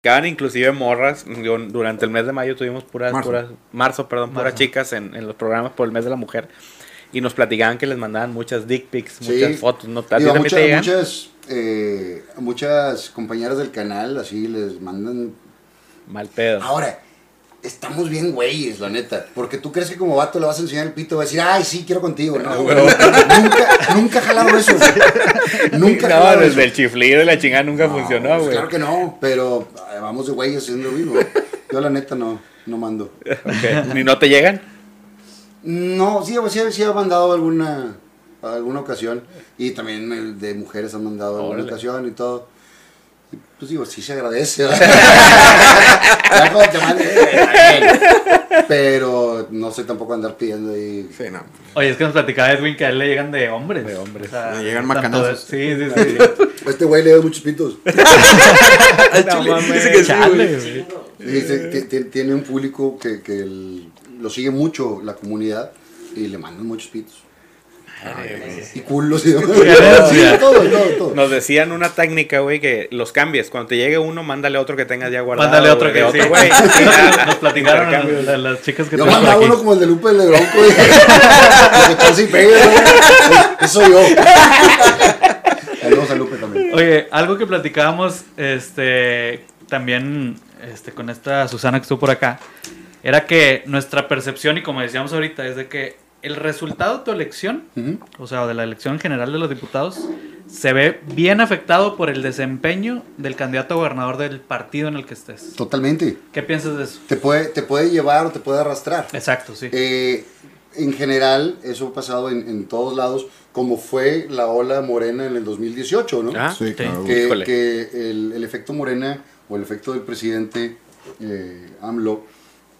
Acaban inclusive morras. Yo- Durante el mes de mayo tuvimos puras, Marzo. puras, marzo, perdón, puras chicas en, en los programas por el mes de la mujer. Y nos platicaban que les mandaban muchas dick pics, Sí. muchas fotos. ¿no? ¿A ti Digo, mucha- te muchas, eh, muchas compañeras del canal así les mandan. Mal pedo. Ahora, estamos bien güeyes, la neta. Porque tú crees que como vato le vas a enseñar el pito, vas a decir, ay, sí, quiero contigo. No, güey. nunca, nunca jalaron eso. Nunca no, jalaron desde eso. el chiflido y la chingada nunca No, funcionó, pues güey. Claro que no, pero eh, vamos de güeyes haciendo lo mismo. Yo la neta no, no mando. Ok. ¿Ni no te llegan? No, sí, sí, sí ha mandado alguna, alguna ocasión. Y también el de mujeres han mandado alguna ocasión y todo. Y, pues digo, sí se agradece. ¿verdad? Ya cuando te mande, Pero no sé tampoco andar pidiendo ahí. Sí, no. Oye, es que nos platicaba Edwin que a él le llegan de hombres. De hombres. O sea, Le llegan macanazos. de- Sí, sí, sí. Este güey le da muchos pitos. No mames. Dice que Chale. Sí, tiene un público que, que el- lo sigue mucho la comunidad y le mandan muchos pitos. Y culos y demás. Sí, todo, todo, todo. Nos decían una técnica, güey, que los cambies. Cuando te llegue uno, mándale otro que tengas ya guardado. Mándale otro güey, que sí. güey. Sí, nos, platicaron intercambio. las, las chicas que Yo mandaba uno como el de Lupe el de Bronco. y- que casi pega, ¿no? Eso yo. Saludos a Lupe también. Oye, algo que platicábamos este, también este, con esta Susana que estuvo por acá, era que nuestra percepción, y como decíamos ahorita, es de que el resultado de tu elección, o sea, de la elección en general de los diputados, se ve bien afectado por el desempeño del candidato a gobernador del partido en el que estés. Totalmente. ¿Qué piensas de eso? Te puede, te puede llevar o te puede arrastrar. Exacto, sí. Eh, en general, eso ha pasado en, en todos lados, como fue la ola morena en el 2018, ¿no? Ah, Sí, claro. que, Híjole. que el, el efecto Morena o el efecto del presidente eh, AMLO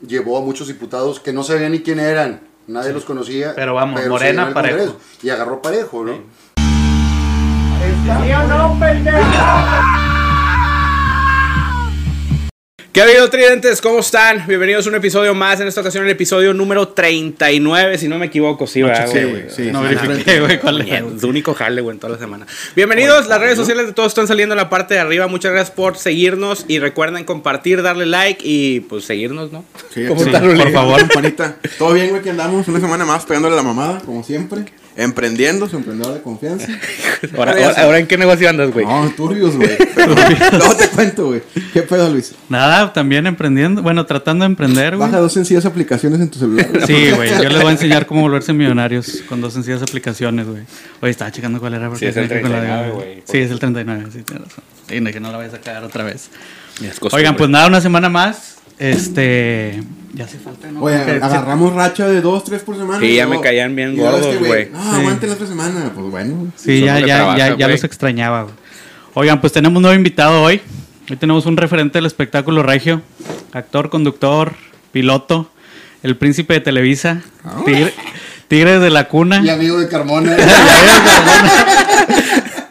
llevó a muchos diputados que no sabían ni quién eran, nadie los conocía. Pero vamos, se Morena parejo. Congreso, Y agarró parejo, ¿no? ¿Qué ha habido, tridentes? ¿Cómo están? Bienvenidos a un episodio más. En esta ocasión, el episodio número 39, si no me equivoco. Sí, ¿verdad, Sí, güey? güey, sí. no verifiqué, güey, cuál. Es su único jale, güey, en toda la semana. Bienvenidos, las redes sociales de todos están saliendo en la parte de arriba. Muchas gracias por seguirnos y recuerden compartir, darle like y pues seguirnos, ¿no? Sí, ¿Cómo sí, por favor, Juanita. Todo bien, güey, que andamos una semana más pegándole la mamada, como siempre. Emprendiendo, su emprendedor de confianza. Ahora, ¿en qué negocio andas, güey? No, turbios, güey. Luego te cuento, güey. ¿Qué pedo, Luis? Nada, también emprendiendo, bueno, tratando de emprender, güey. Baja dos sencillas aplicaciones en tu celular. Sí, güey, yo les voy a enseñar cómo volverse millonarios con dos sencillas aplicaciones, güey. Oye, estaba checando cuál era. porque Sí, es el me quedé con la de- 39, güey. Sí, es el 39, sí, tienes razón. Sí, no, que no la vayas a cagar otra vez. Oigan, pues nada, una semana más. Este. Ya hace falta, ¿no? Oye, Que- agarramos racha de dos, tres por semana. Sí, y ya luego- me caían bien gordos, este güey. No, Sí. aguanten la otra semana. Pues bueno. Sí, ya, ya, trabaja, ya, ya los extrañaba, güey. Oigan, pues tenemos un nuevo invitado hoy. Hoy tenemos un referente del espectáculo regio. Actor, conductor, piloto, el príncipe de Televisa, Ah. tigre, Tigres de la cuna. Y amigo de Carmona.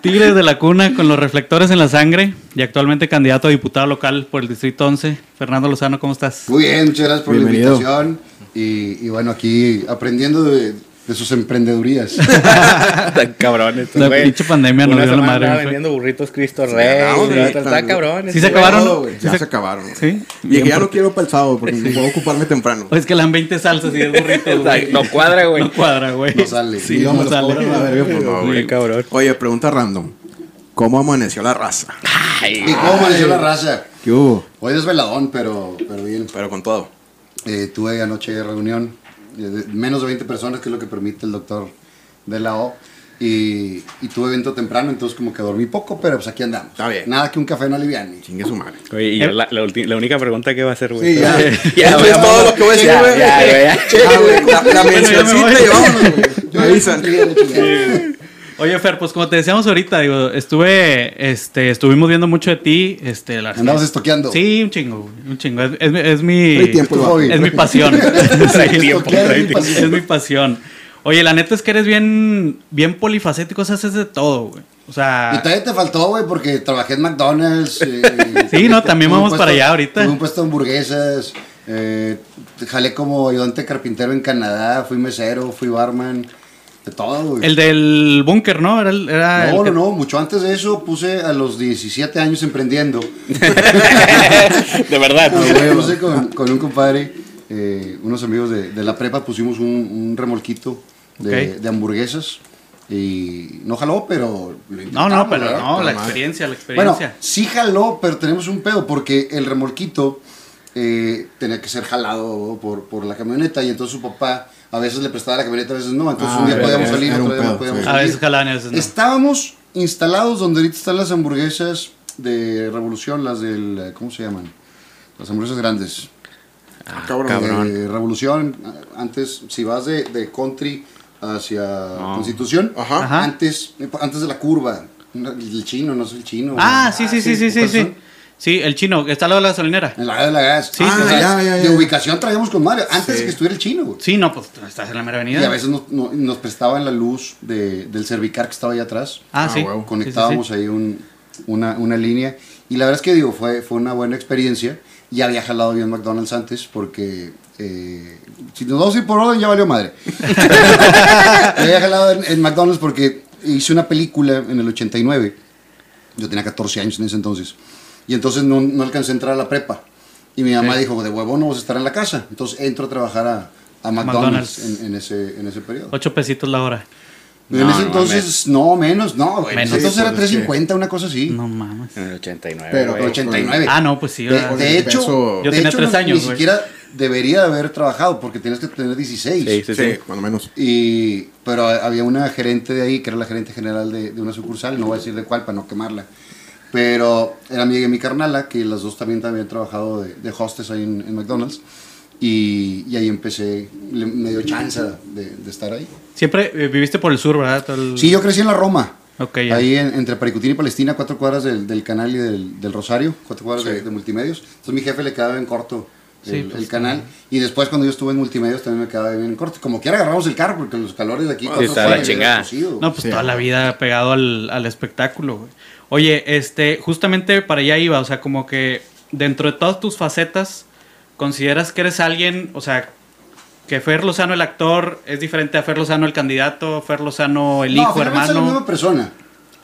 Tigres de la cuna con los reflectores en la sangre y actualmente candidato a diputado local por el Distrito 11. Fernando Lozano, ¿cómo estás? Muy bien, muchas gracias por Bienvenido. la invitación. Y, y bueno, aquí aprendiendo de, de sus emprendedurías. Están cabrones. estos, La pinche pandemia nos dio la madre, vendiendo burritos Cristo Sí, Rey. no, y sí, está, cabrón. Sí se acabaron, Ya se- acabaron. Sí. Bien ya no quiero para el sábado porque no puedo ocuparme temprano. Pues que le dan 20 salsas y es burrito, güey. No cuadra, güey. No cuadra, güey. No sale. Sí, no, sale. a cabrón. Oye, pregunta random. ¿Cómo amaneció la raza? Ay, ¿Y cómo amaneció la raza? ¿Qué hubo? Hoy desveladón, pero, pero bien. Pero con todo. Eh, tuve anoche reunión, menos de 20 personas, que es lo que permite el doctor de la O. Y, y tuve evento temprano, entonces como que dormí poco, pero pues aquí andamos. Está bien. Nada que un café no aliviane. Chingue su madre. Oye, y yo la, la, ulti- la única pregunta que va a hacer, güey. Sí, ya. Ya, es todo lo que voy a decir, Ya, güey. ya, güey, ya. Ah, güey, La, ya mencioncita voy. y vámonos, güey. Yo Me avisan. Oye, Fer, pues como te decíamos ahorita, digo, estuve, este, estuvimos viendo mucho de ti, este, la Andabas estoqueando. Sí, un chingo, un chingo. Es, es, mi- es mi, tiempo, es pasión. Sí, tiempo, es mi pasión. Oye, la neta es que eres bien, bien polifacético, o sea, haces de todo, güey. O Y sea, todavía te faltó, güey, porque trabajé en McDonald's. eh, Sí, no, también vamos para allá ahorita. Tuve un puesto de hamburguesas. eh, jalé como ayudante carpintero en Canadá. Fui mesero, fui barman. De todo, güey. El del búnker, ¿no? Era, el- era No, el que- no, no, mucho antes de eso puse a los 17 años emprendiendo. de verdad. Puse con, con un compadre, eh, unos amigos de, de la prepa, pusimos un, un remolquito de, hamburguesas y no jaló, pero No, no, pero ¿verdad? no, la experiencia, la Bueno, experiencia. sí jaló, pero tenemos un pedo porque el remolquito eh, tenía que ser jalado por, por la camioneta y entonces su papá a veces le prestaba la camioneta, a veces no. Entonces Ah, un día podíamos salir, otro día no podíamos sí. a salir. veces jalaban a veces no. Estábamos instalados donde ahorita están las hamburguesas de Revolución, las del, ¿cómo se llaman? Las hamburguesas grandes. Ah, cabrón. cabrón. Eh, Revolución, a- antes, si vas de, de country hacia No. Constitución, Ajá. Ajá. antes, antes de la curva, el chino, no es el chino. Ah, sí, sí, sí, sí, sí, ¿cuáles sí. Sí, el chino, que está al lado de la gasolinera. En la de la gas. Sí, Ah, sea, Ya, ya, De ya. ubicación traíamos con Mario, antes Sí. de que estuviera el chino, güey. Sí, no, pues estás en la mera avenida. Y a veces nos, no- nos prestaban la luz de- del cervicar que estaba ahí atrás. Ah, Ah, sí. huevo. Sí, sí, Conectábamos sí. ahí un- una, una línea. Y la verdad es que digo, fue, fue una buena experiencia. Ya había jalado bien McDonald's antes porque eh, si nos vamos a ir por orden ya valió madre. Ya había jalado en, en McDonald's porque hice una película en el 89. Yo tenía 14 años en ese entonces. Y entonces no, no alcancé a entrar a la prepa. Y mi mamá Ok. dijo, de huevo no vas a estar en la casa. Entonces entro a trabajar a, a McDonald's, McDonald's. En, en ese, en ese periodo. Ocho pesitos la hora. en No, ese no entonces, no, menos, no, güey. Menos. Entonces Sí, era pues, es que- 350, una cosa así. No mames. En el 89. Pero- güey. 89. Ah, no, pues sí. De, de hecho, Yo Yo de tenía hecho, tres no- años, Ni güey. siquiera debería haber trabajado porque tienes que tener 16. Sí, sí, Sí, sí. cuando menos. Y, pero había una gerente de ahí, que era la gerente general de, de una sucursal, no voy a decir de cuál para no quemarla. Pero era de mi carnala, que las dos también habían trabajado de, de hostess ahí en, en McDonald's. Y, y ahí empecé, le- me dio chance de, de estar ahí. Siempre eh, viviste por el sur, ¿verdad? Todo el- Sí, yo crecí en la Roma. Ok, ya. Ahí en- entre Paricutín y Palestina, cuatro cuadras del, del canal y del, del Rosario, cuatro cuadras de, de multimedios. Entonces mi jefe le quedaba en corto el, Sí, pues, el canal. Y después cuando yo estuve en multimedios también me quedaba bien en corto. Como quiera agarramos el carro porque los calores de aquí... cuatro está la chingada. cocido. No, pues Sí, toda la vida pegado al, al espectáculo, güey. Oye, este, justamente para allá iba, o sea, como que dentro de todas tus facetas, ¿consideras que eres alguien, o sea, que Fer Lozano el actor es diferente a Fer Lozano el candidato, Fer Lozano el No, hijo, finalmente es la hermano? misma persona.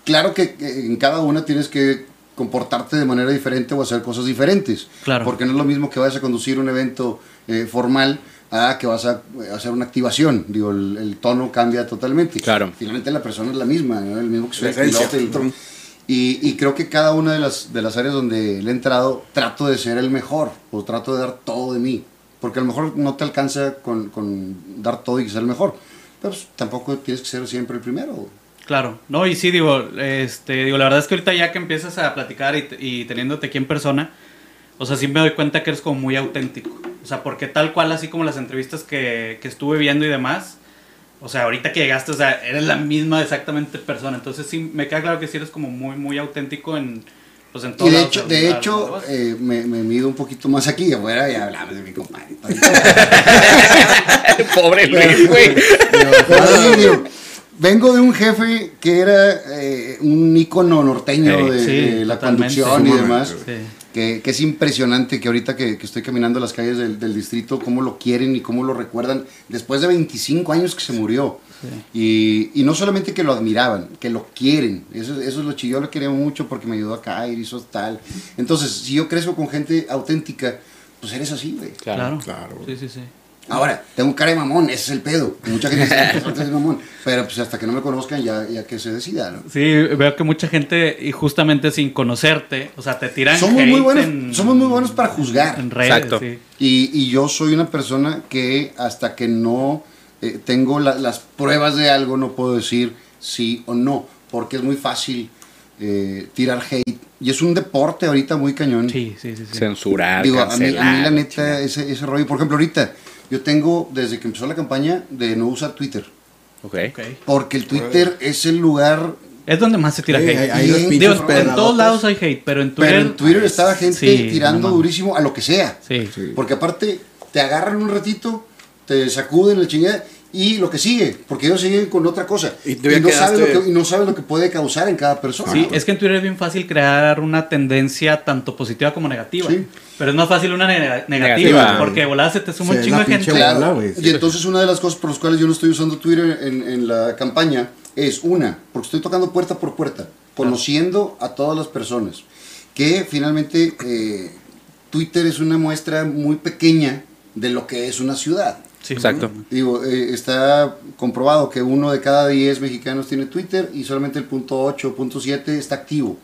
Claro que en cada una tienes que comportarte de manera diferente o hacer cosas diferentes. Claro. Porque no es lo mismo que vayas a conducir un evento eh, formal a que vas a eh, hacer una activación. Digo, el, el tono cambia totalmente. Claro. Finalmente la persona es la misma, ¿no? el mismo que soy el piloto el otro. Y, y creo que cada una de las, de las áreas donde le he entrado, trato de ser el mejor, o trato de dar todo de mí. Porque a lo mejor no te alcanza con, con dar todo y ser el mejor. Pero pues, tampoco tienes que ser siempre el primero. Claro, no, y sí, digo, este, digo, la verdad es que ahorita ya que empiezas a platicar y, y teniéndote aquí en persona, o sea, sí me doy cuenta que eres como muy auténtico. O sea, porque tal cual, así como las entrevistas que, que estuve viendo y demás, o sea, ahorita que llegaste, o sea, eres la misma exactamente persona. Entonces sí, me queda claro que sí eres como muy, muy auténtico en, pues en todo. Y de hecho, de hecho eh, me, me mido un poquito más aquí y afuera y hablamos de mi compadre. Pobre Luis, güey. Vengo de un jefe que era eh, un ícono norteño de, sí, de la conducción y demás. Que, que es impresionante que ahorita que, que estoy caminando las calles del, del distrito, cómo lo quieren y cómo lo recuerdan después de 25 años que se murió. Y, y no solamente que lo admiraban, que lo quieren. Eso, eso es lo chido. Yo lo quería mucho porque me ayudó a caer, hizo tal. Entonces, si yo crezco con gente auténtica, pues eres así, güey. Claro, Claro. Sí, sí, sí. Ahora, tengo cara de mamón, ese es el pedo. Mucha gente dice que soy de mamón. Pero pues hasta que no me conozcan, ya, ya que se decida, ¿no? Sí, veo que mucha gente, y justamente sin conocerte, o sea, te tiran Somos hate muy, buenos, en- somos muy buenos para juzgar. en redes. Exacto. sí. Y, y yo soy una persona que hasta que no eh, tengo la- las pruebas de algo no puedo decir sí o no, porque es muy fácil eh, tirar hate. Y es un deporte ahorita muy cañón. Sí, sí, sí. sí. Censurar, Digo, a mí, a mí cancelar. la neta, ese, ese rollo, por ejemplo, ahorita yo tengo, desde que empezó la campaña, de no usar Twitter. Ok. Ok. Porque el Twitter es el lugar Es donde más se tira Sí, hate. pinches en todos lados hay hate, pero en Twitter. Pero en Twitter estaba gente Sí, tirando no durísimo a lo que sea. Sí. Sí. Porque aparte te agarran un ratito, te sacuden la chingada y lo que sigue, porque ellos siguen con otra cosa. Y no, quedaste- lo que, y no sabes lo que puede causar en cada persona. Sí, es que en Twitter es bien fácil crear una tendencia tanto positiva como negativa. Sí. Pero es más fácil una neg- negativa, Negativa. porque de volada se te suma Sí, un chingo de gente. Claro. Y entonces una de las cosas por las cuales yo no estoy usando Twitter en, en la campaña es una, porque estoy tocando puerta por puerta, conociendo a todas las personas, que finalmente eh, Twitter es una muestra muy pequeña de lo que es una ciudad. Sí. Exacto. Digo, eh, está comprobado que uno de cada 10 mexicanos tiene Twitter y solamente el punto 8, punto 7 está activo.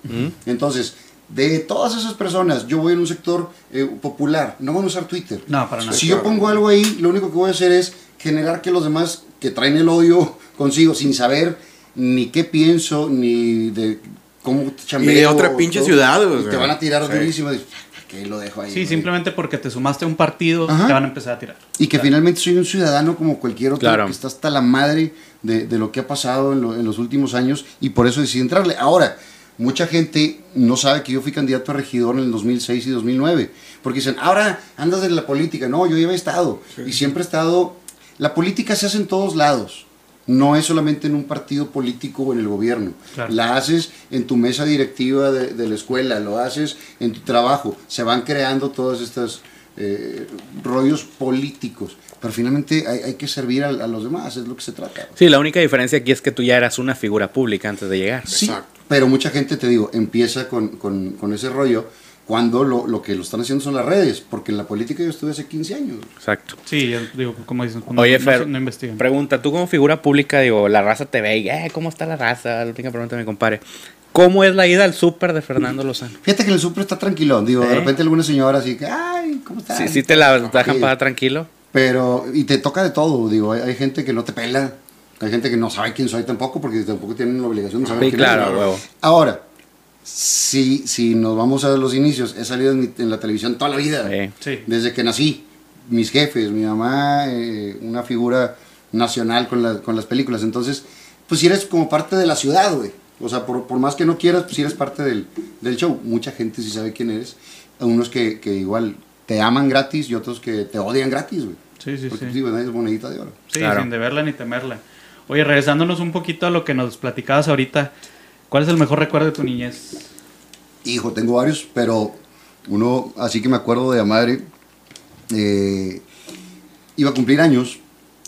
Entonces, de todas esas personas, yo voy en un sector eh, popular, no van a usar Twitter. No, para nada. Si yo pongo algo ahí, lo único que voy a hacer es generar que los demás que traen el odio consigo, sin saber ni qué pienso, ni de cómo chambeo. Y de otra pinche todo, ciudad, o te van a tirar sí. durísimo. y, ¿Qué lo dejo ahí? Sí, simplemente porque te sumaste a un partido, Ajá. te van a empezar a tirar. Y que finalmente soy un ciudadano como cualquier otro Claro. que está hasta la madre de, de lo que ha pasado en, lo- en los últimos años y por eso decidí entrarle. Ahora, mucha gente no sabe que yo fui candidato a regidor en el 2006 y 2009, porque dicen, ahora andas en la política. No, yo ya había estado y siempre he estado... La política se hace en todos lados. No es solamente en un partido político o en el gobierno. Claro. La haces en tu mesa directiva de, de la escuela, lo haces en tu trabajo. Se van creando todas estas eh, rollos políticos. Pero finalmente hay, hay que servir a, a los demás, es lo que se trata. Sí, la única diferencia aquí es que tú ya eras una figura pública antes de llegar. Sí, Exacto. pero mucha gente, te digo, empieza con, con- con ese rollo cuando lo, lo que lo están haciendo son las redes. Porque en la política yo estuve hace 15 años. Exacto. Sí, yo digo, como dicen, no, Oye, no- Fer, no investigan. pregunta, tú como figura pública, digo, la raza te ve y, eh, ¿cómo está la raza? La única pregunta, mi compadre. ¿Cómo es la ida al súper de Fernando Lozano? Fíjate que en el súper está tranquilo. Digo, de ¿Eh? repente alguna señora así que, ay, ¿cómo estás? Sí, sí te la dejan Sí. para tranquilo. Pero, y te toca de todo, digo, hay, hay gente que no te pela, hay gente que no sabe quién soy tampoco, porque tampoco tienen la obligación de saber Sí, quién claro, eres. huevo. Ahora, si, si nos vamos a los inicios, he salido en, mi- en la televisión toda la vida, Sí. Desde que nací. Mis jefes, mi mamá, eh, una figura nacional con, la- con las películas. Entonces, pues si eres como parte de la ciudad, güey. O sea, por, por más que no quieras, pues si eres parte del, del show. Mucha gente sí sabe quién eres. Unos que, que igual te aman gratis y otros que te odian gratis, güey. Sí, sí, Porque sí. digo, es monedita de oro. Sí, Claro. sin deberla ni temerla. Oye, regresándonos un poquito a lo que nos platicabas ahorita, ¿cuál es el mejor recuerdo de tu niñez? Hijo, tengo varios, pero uno, así que me acuerdo de la madre, eh, iba a cumplir años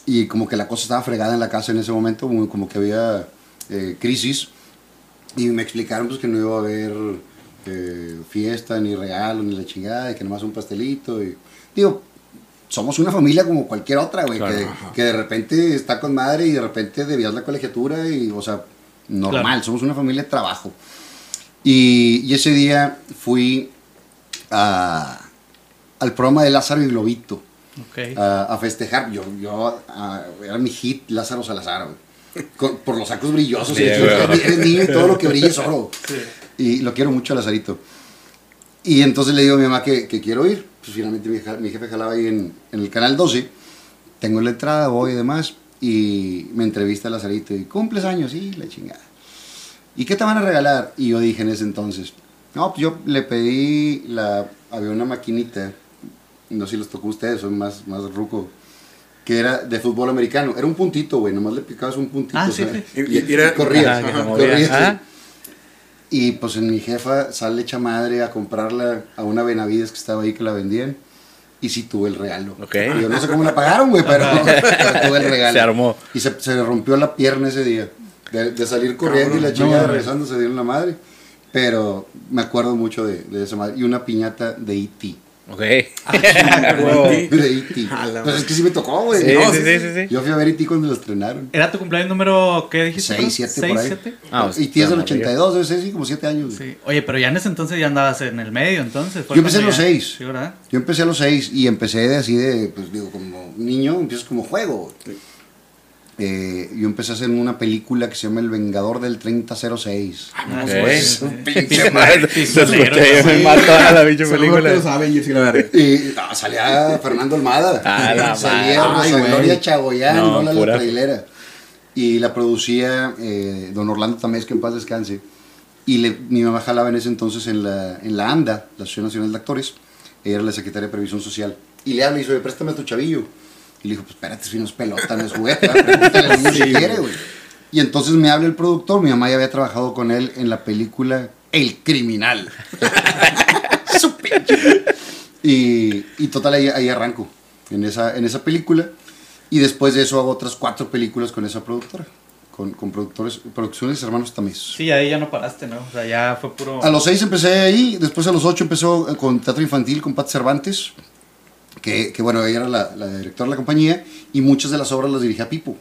y como que la cosa estaba fregada en la casa en ese momento, como, que había eh, crisis y me explicaron pues que no iba a haber eh, fiesta, ni regalo, ni la chingada, y que nomás un pastelito. Y, digo, somos una familia como cualquier otra, güey, Claro, que de repente está con madre y de repente debías la colegiatura y, o sea, normal, Claro. somos una familia de trabajo. Y, y ese día fui a- al programa de Lázaro y Globito Ok. a, a festejar. Yo, yo a- era mi hit Lázaro Salazar. Con- por los sacos brillosos. Sí, y niño y todo lo que brilla es oro. Y lo quiero mucho a Lazarito. Y entonces le digo a mi mamá que, que quiero ir. Pues finalmente mi, mi jefe jalaba ahí en, en el canal 12. Tengo la entrada, voy y demás. Y me entrevista a Lazarito. Y cumples años, sí, la chingada. ¿Y qué te van a regalar? Y yo dije en ese entonces, no, pues yo le pedí la. Había una maquinita, no sé si les tocó a ustedes, son más, más ruco, que era de fútbol americano. Era un puntito, güey, nomás le picabas un puntito. Ah, o sí, sea, sí. Y, Y- y era- corría, Ajá, ajá, movía. corría, sí. Ah. Y pues en mi jefa sale hecha madre a comprarla a una Benavides que estaba ahí que la vendían. Y sí tuve el regalo. Ok. Yo no sé cómo la pagaron, güey, pero, pero tuve el regalo. Se armó. Y se, se le rompió la pierna ese día. De, de salir corriendo y la chingada regresando se dieron la madre. Pero me acuerdo mucho de, de esa madre. Y una piñata de E.T. Ok. Pues es que sí me tocó, güey. Sí, No, sí, sí, sí, sí. Yo fui a ver E.T. cuando lo estrenaron. ¿Era tu cumpleaños número, qué dijiste? 6, 7 por ahí. 7? Ah, pues, y tienes el está morrillo. 82, debe ser, sí, como 7 años. güey. Sí. Oye, pero ya en ese entonces ya andabas en el medio, entonces. Yo empecé a los ya- 6. Sí, ¿verdad? Yo empecé a los 6 y empecé de así de, pues digo, como niño, empiezas como juego. Eh, yo empecé a hacer una película que se llama El Vengador del 3006. Ah, pues, Pinche madre. Se pistolero, escuché, yo me sí. mato a la que película. lo saben, yo sí la veré. Y no, salía Fernando Almada. Ah, la salía. Rosa. Gloria Chagoyán, No, pura- la trailera. Y la producía eh, don Orlando Tamés, que en paz descanse. Y le- mi mamá jalaba en ese entonces en la, en la ANDA, la Asociación Nacional de Actores. Ella era la secretaria de Previsión Social. Y le habla y dice, "Oye, préstame a tu chavillo. Y le dijo, pues espérate, si no es pelota, no es juguete, pregúntale al niño si quiere, güey. Y entonces me habla el productor, mi mamá ya había trabajado con él en la película El Criminal. Su pinche. Y, y total, ahí, ahí arranco, en esa, en esa película. Y después de eso hago otras cuatro películas con esa productora, con, con productores, producciones Hermanos Tamiz. Sí, ahí ya no paraste, ¿no? O sea, ya fue puro. A los seis empecé ahí, después a los ocho empezó con teatro infantil con Pat Cervantes, que, que bueno, ella era la, la directora de la compañía y muchas de las obras las dirigía Pipo.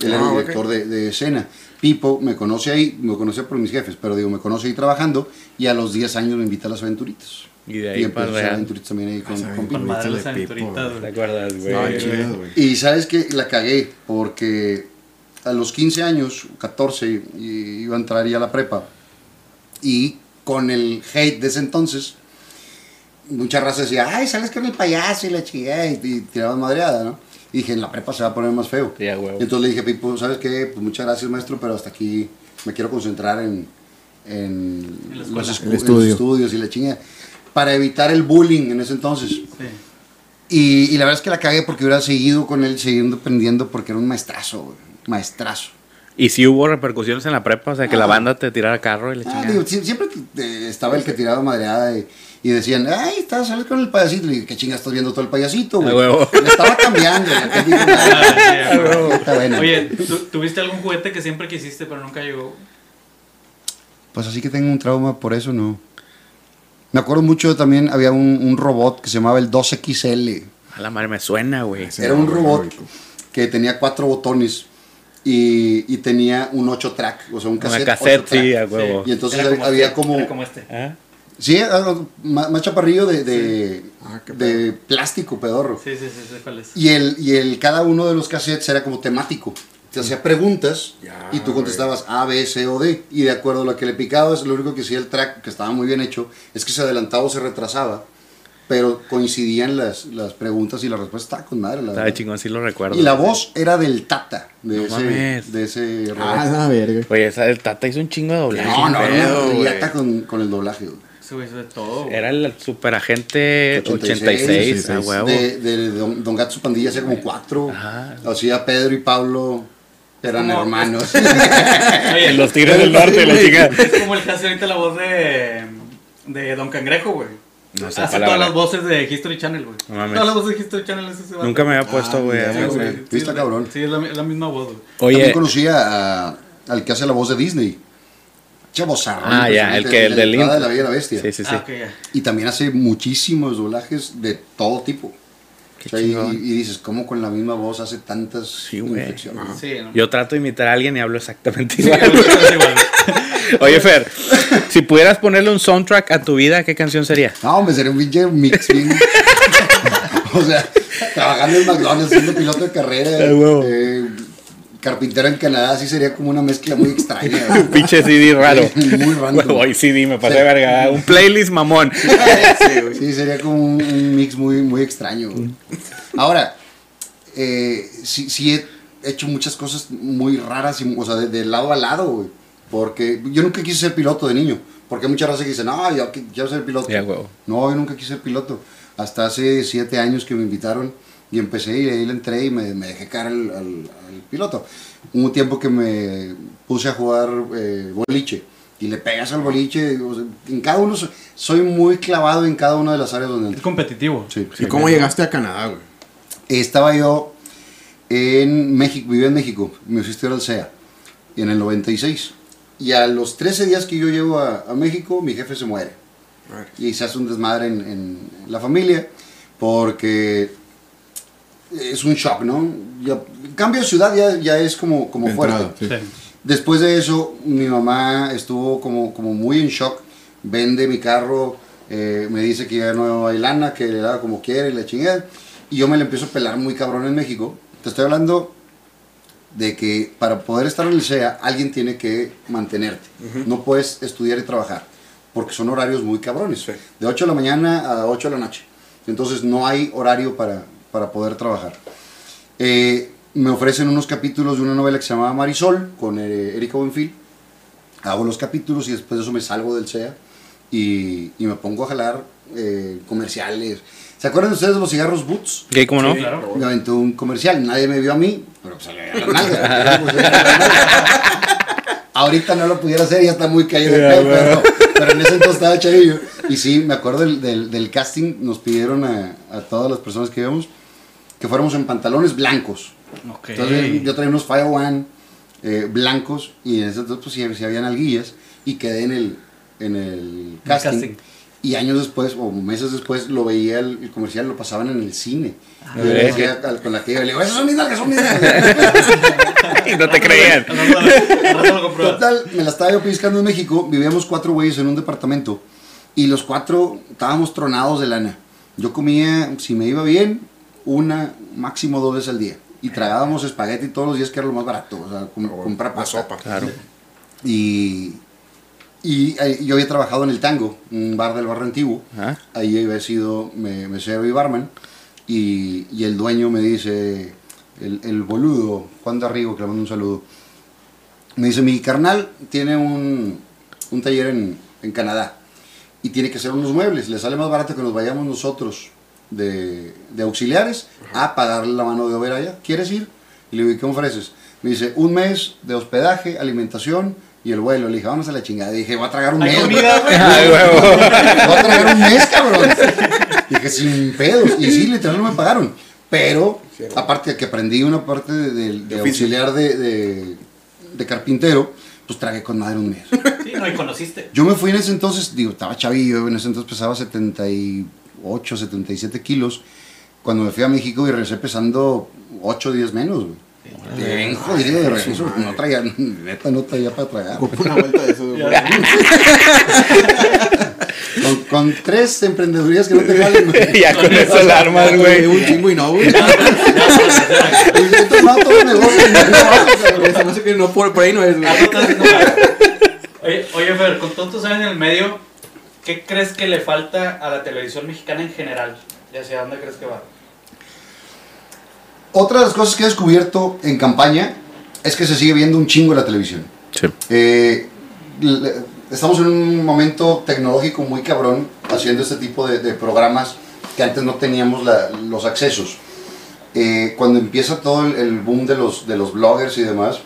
Él era Ah, el ok. director de, de escena. Pipo me conoce ahí, me conoce por mis jefes, pero digo, me conoce ahí trabajando y a los 10 años me invita a las aventuritas. Y de ahí y para real. aventuritas también ahí con, Ah, con Pipo. Madre las pipo, aventuritas. ¿Te güey. acuerdas, güey? Chidas, güey. Y sabes que la cagué porque a los 15 años, 14, y- iba a entrar ya a la prepa. Y con el hate de ese entonces, mucha raza decía, ay, sales con el payaso y la chingada, y, y tiraban madreada, ¿no? Y dije, en la prepa se va a poner más feo. Sí, a huevo. Y entonces le dije, Pipo, ¿sabes qué? Pues muchas gracias, maestro, pero hasta aquí me quiero concentrar en, en, los, estudios y la chingada. Para evitar el bullying en ese entonces. Sí. Y, y la verdad es que la cagué porque hubiera seguido con él, siguiendo aprendiendo, porque era un maestrazo, güey. Maestrazo. Y si hubo repercusiones en la prepa, o sea, que la Ah. banda te tirara carro y la Ah, digo, siempre eh, estaba el que tiraba madreada y, y decían, ay, estás sales con el payasito. Le dije, ¿qué chingas estás viendo todo el payasito, güey? Le estaba cambiando. Ah, "Ah, sí, a huevo. está bueno". Oye, ¿tú- ¿tuviste algún juguete que siempre quisiste pero nunca llegó? Pues así que tengo un trauma por eso, no. Me acuerdo mucho también, había un, un robot que se llamaba el 2XL. A la madre me suena, güey. Sí, Era un robot que tenía cuatro botones y, y tenía un 8 track, o sea, un cassette. Una cassette, ocho track. sí, a huevo. Y entonces Era como había este, como... era como este. ¿Ah? Sí, más, chaparrillo de, de, Ah, de plástico, pedorro. Sí, sí, sí, sé cuál es. Y, el, y el, cada uno de los cassettes era como temático. Te hacía preguntas Ya, y tú contestabas A, B, C o D. Y de acuerdo a lo que le picabas, lo único que hacía el track, que estaba muy bien hecho, es que se adelantaba o se retrasaba. Pero coincidían las, las preguntas y las respuestas. Estaba con madre, la Estaba chingón, sí lo recuerdo. Y la voz era del Tata, de, No ese, mames. de ese robot. Ah, la verga. Oye, esa del Tata hizo un chingo de doblaje. no, no, pedo, güey. riata con, con el doblaje. güey. De todo. güey. Era el superagente 86, 86, a huevo. De, de Don, Don Gato su pandilla hacía como cuatro. Ajá. Hacía Pedro y Pablo. Eran hermanos. Oye, Los Tigres del Norte, la chica. Es como el que hace ahorita la voz de, de Don Cangrejo, güey. No sé, hace palabra. todas las voces de History Channel, güey. No mames. todas las voces de History Channel es ese vato. Nunca me había puesto, Ah, güey. a ya, Sí, güey. Sí, está es la- cabrón. Sí, es la, es la misma voz, güey. También Oye, conocía a- al que hace la voz de Disney. Chavos Ah, ya, el que- el del de intro. la Bella y la Bestia. sí, sí, sí. Ah, ok, ya. Y también hace muchísimos doblajes de todo tipo. Qué O sea, y, chingón. y dices, ¿cómo con la misma voz hace tantas Sí, güey. inflexiones? Sí, ¿no? Yo trato de imitar a alguien y hablo exactamente Sí, igual. es igual. Oye, Fer, si pudieras ponerle un soundtrack a tu vida, ¿qué canción sería? No, hombre, sería un pinche mix bien. o sea, trabajando en McDonald's, siendo piloto de carrera, Ah, eh, carpintero en Canadá, sí sería como una mezcla muy extraña. Un pinche CD raro. Muy random. Huevo, y CD, me pasé de verga. Un playlist mamón. Sí, sería como un, un mix muy, muy extraño. güey. Ahora, eh, sí, sí he hecho muchas cosas muy raras, y, o sea, de, de lado a lado, güey. Porque yo nunca quise ser piloto de niño. Porque hay mucha raza que dice, no, yo qui- quiero ser piloto. Huevo. No, yo nunca quise ser piloto. Hasta hace siete años que me invitaron y empecé y ahí le entré y me, me dejé caer al, al- al piloto. Hubo un tiempo que me puse a jugar eh, boliche y le pegas al boliche. o sea, en cada uno soy, soy muy clavado en cada una de las áreas donde Es entro. competitivo. Sí. ¿Y cómo llegaste a Canadá, güey? Estaba yo en México, vivía en México, me fui a estudiar al CEA en el 96. Y a los 13 días que yo llego a, a México, mi jefe se muere. Y se hace un desmadre en, en la familia porque es un shock, ¿no? Ya, cambio de ciudad ya, ya es como, como fuerte. Sí. Después de eso, mi mamá estuvo como, como muy en shock. Vende mi carro, eh, me dice que ya no hay lana, que le da como quiere y la chingada. Y yo me la empiezo a pelar muy cabrón en México. Te estoy hablando de que para poder estar en el SEA, alguien tiene que mantenerte. No puedes estudiar y trabajar, porque son horarios muy cabrones. Sí. De 8 de la mañana a 8 de la noche. Entonces no hay horario para, para poder trabajar. Eh, me ofrecen unos capítulos de una novela que se llamaba Marisol con eh, Erika Buenfil. Hago los capítulos y después de eso me salgo del SEA y, y me pongo a jalar eh, comerciales. ¿Se acuerdan ustedes de los cigarros Boots? ¿Qué, cómo no? Sí, claro. Me aventó un comercial, nadie me vio a mí, pero pues le la nalga. Ahorita no lo pudiera hacer, ya está muy caído de pelo, pero, pero en ese entonces estaba chavillo. Y sí, me acuerdo del, del, del casting, nos pidieron a, a todas las personas que íbamos que fuéramos en pantalones blancos. Entonces yo traía unos Fire One eh, blancos y en ese entonces pues sí, sí habían alguillas y quedé en el, en el casting. casting. Y años después o meses después lo veía el, el comercial, lo pasaban en el cine. Ah, Y yo le decía al- con la que iba, le digo, esas son mis nalgas, son mis nalgas. Y no te creían. Total, me la estaba yo piscando en México, vivíamos cuatro güeyes en un departamento y los cuatro estábamos tronados de lana. Yo comía, si me iba bien, una, máximo dos veces al día. Y tragábamos espagueti todos los días, que era lo más barato, o sea, com- comprar pasta. sopa. Claro. Y, y eh, yo había trabajado en el Tango, un bar del barrio antiguo. Ajá. Ahí había sido me- mesero y barman. Y, y el dueño me dice, el, el boludo, Juan de Arrigo, que le mando un saludo. Me dice, mi carnal tiene un, un taller en, en Canadá y tiene que hacer unos muebles. Le sale más barato que nos vayamos nosotros de, de auxiliares a pagarle la mano de obra allá. ¿Quieres ir? Y le digo, ¿y qué ofreces? Me dice, un mes de hospedaje, alimentación y el vuelo. Le dije, vamos a la chingada. Dije, voy a tragar un mes. comida, güey. Ay. Voy a tragar un mes, cabrón. Dije, sin pedos. Y sí, literal no me pagaron. Pero, Sí, aparte de que aprendí una parte de, de- de De oficio. auxiliar de, de- de carpintero, pues tragué con madre un mes. Sí, no, y conociste. Yo me fui en ese entonces, digo, estaba chavillo, en ese entonces pesaba 78, 77 kilos. Cuando me fui a México y regresé pesando 8 días menos, güey. Bien jodido de regreso. No traía, neta, no traía para tragar. Ocupo una vuelta de eso. Con, con tres emprendedurías que no te valen, ya con eso la armas, güey. Un chingo y no, güey. Pues, he tomado todo el negocio no hace que no por, por ahí no es, güey. Mal. Oye, oye, Fer, con tus años en el medio, ¿qué crees que le falta a la televisión mexicana en general? ¿Y hacia dónde crees que va? Otra de las cosas que he descubierto en campaña es que se sigue viendo un chingo la televisión. Sí. Eh, estamos en un momento tecnológico muy cabrón haciendo este tipo de, de programas que antes no teníamos la- los accesos. Eh, cuando empieza todo el, el boom de los, de los bloggers y demás,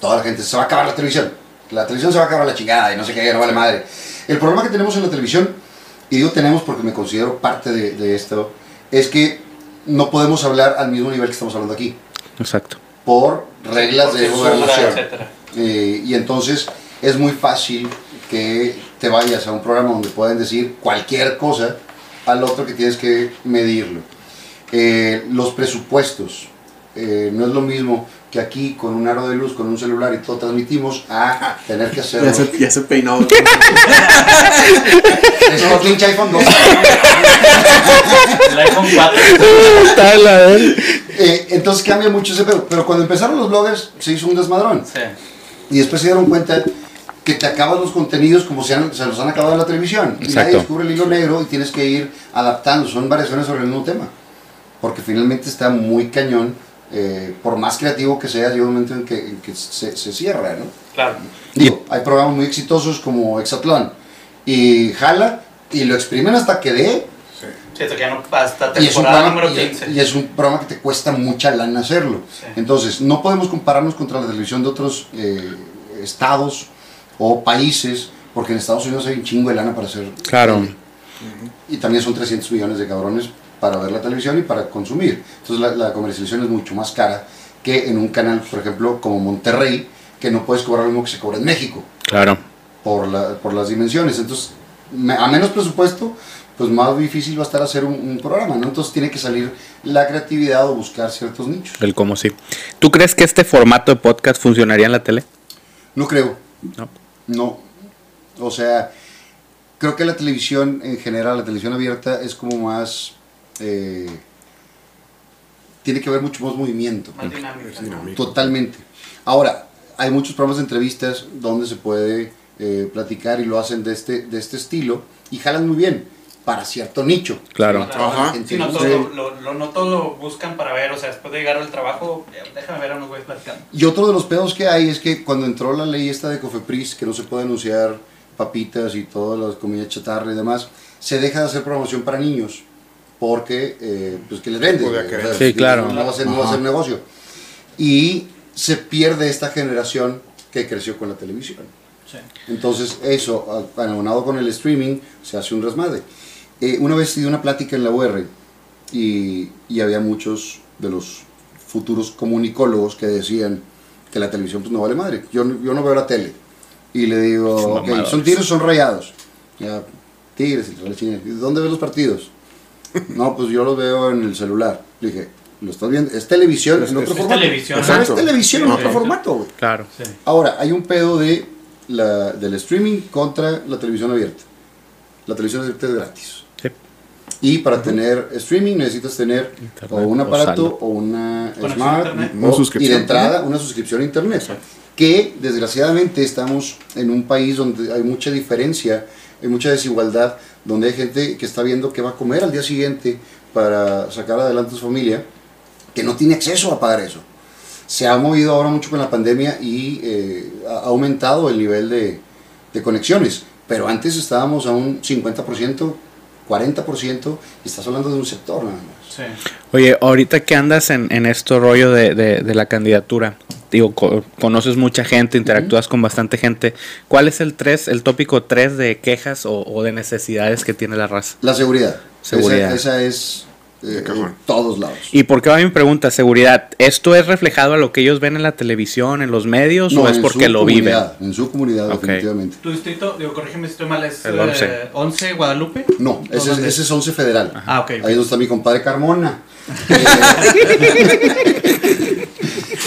toda la gente se va a acabar la televisión. La televisión se va a acabar la chingada y no sé qué, no vale madre. El problema que tenemos en la televisión, y digo tenemos porque me considero parte de, de esto, es que no podemos hablar al mismo nivel que estamos hablando aquí, Exacto. por reglas de gobernación. etcétera. Eh, y entonces es muy fácil que te vayas a un programa donde pueden decir cualquier cosa al otro que tienes que medirlo. Eh, los presupuestos. eh, no es lo mismo que aquí con un aro de luz, con un celular y todo transmitimos a tener que hacerlo. Ya se, ya se peinó. Es como pinche iPhone 2. El iPhone 4. Está la Eh, entonces cambia mucho ese pedo. Pero cuando empezaron los bloggers se hizo un desmadrón. Sí. Y después se dieron cuenta que te acabas los contenidos como se, han- se los han acabado en la televisión. Y Exacto. nadie descubre el hilo negro y tienes que ir adaptando. Son variaciones sobre el mismo tema. Porque finalmente está muy cañón. Eh, por más creativo que sea, llega un momento en que, en que se, se cierra, ¿no? Claro. Digo, hay programas muy exitosos como Exatlón. Y jala y lo exprimen hasta que dé. Sí, que ya no hasta Y es, un temporada programa, número y- 15. y es un programa que te cuesta mucha lana hacerlo. Sí. Entonces, no podemos compararnos contra la televisión de otros eh, estados o países, porque en Estados Unidos hay un chingo de lana para hacer. Claro. tele. Y también son 300 millones de cabrones para ver la televisión y para consumir. Entonces, la, la comercialización es mucho más cara que en un canal, por ejemplo, como Monterrey, que no puedes cobrar lo mismo que se cobra en México Claro. por, la, por las dimensiones. Entonces, me- a menos presupuesto, pues más difícil va a estar hacer un, un programa, ¿no? Entonces tiene que salir la creatividad o buscar ciertos nichos. El cómo sí. ¿Tú crees que este formato de podcast funcionaría en la tele? No creo, No. no. O sea, creo que la televisión en general, la televisión abierta es como más... eh, tiene que haber mucho más movimiento. Más dinámico. Dinámico. Totalmente. Ahora, hay muchos programas de entrevistas donde se puede eh, platicar y lo hacen de este, de este estilo y jalan muy bien para cierto nicho. Claro. Ajá. Sí, no Entonces, todo, lo, lo- no todo lo buscan para ver, o sea, después de llegar al trabajo, eh, déjame ver a unos güeyes platicando. Y otro de los pedos que hay es que cuando entró la ley esta de Cofepris, que no se puede anunciar papitas y todas las comidas chatarra y demás, se deja de hacer promoción para niños porque eh, pues que les vende. Podría güey. querer. O sea, Sí, claro. No va a ser, no va a ser negocio. Y se pierde esta generación que creció con la televisión. Sí. Entonces, eso, a- abonado con el streaming, se hace un resmadre. Eh, una vez di una plática en la UR y, y había muchos de los futuros comunicólogos que decían que la televisión pues no vale madre. Yo, no- yo no veo la tele. Y le digo, Son ok, mamadores. son tigres, son rayados. Ya, tigres, y la chingada. ¿Y ¿dónde ves los partidos? no, pues yo los veo en el celular. Le dije, ¿lo estás viendo? Es televisión Es- en otro es formato. televisión. O sea, es televisión en otro sí. formato, güey. Claro. Sí. Ahora, hay un pedo de la, del streaming contra la televisión abierta. La televisión abierta es gratis. Sí. Y para tener streaming necesitas tener Internet o un aparato o una smart o- Una suscripción. y de entrada una suscripción a internet. Que desgraciadamente estamos en un país donde hay mucha diferencia, hay mucha desigualdad, donde hay gente que está viendo qué va a comer al día siguiente para sacar adelante su familia, que no tiene acceso a pagar eso. Se ha movido ahora mucho con la pandemia y eh, ha aumentado el nivel de, de conexiones, pero antes estábamos a un 50%, 40%, y estás hablando de un sector nada más. Sí. Oye, ahorita que andas en, en esto rollo de, de- de la candidatura, digo, co- conoces mucha gente, interactúas con bastante gente. ¿Cuál es el tres, el tópico 3 de quejas o, o de necesidades que tiene la raza? La seguridad. Seguridad. Esa, esa es De cajón. en todos lados. ¿Y por qué va mi pregunta? Seguridad. ¿Esto es reflejado a lo que ellos ven en la televisión, en los medios, o es porque lo viven? comunidad, En su comunidad, Ok. definitivamente. Tu distrito, digo, corrígeme si estoy mal, es El eh, 11. 11 Guadalupe. No, ¿O ese, es- ese es 11 federal. Ah, ok. Ahí es donde está mi compadre Carmona.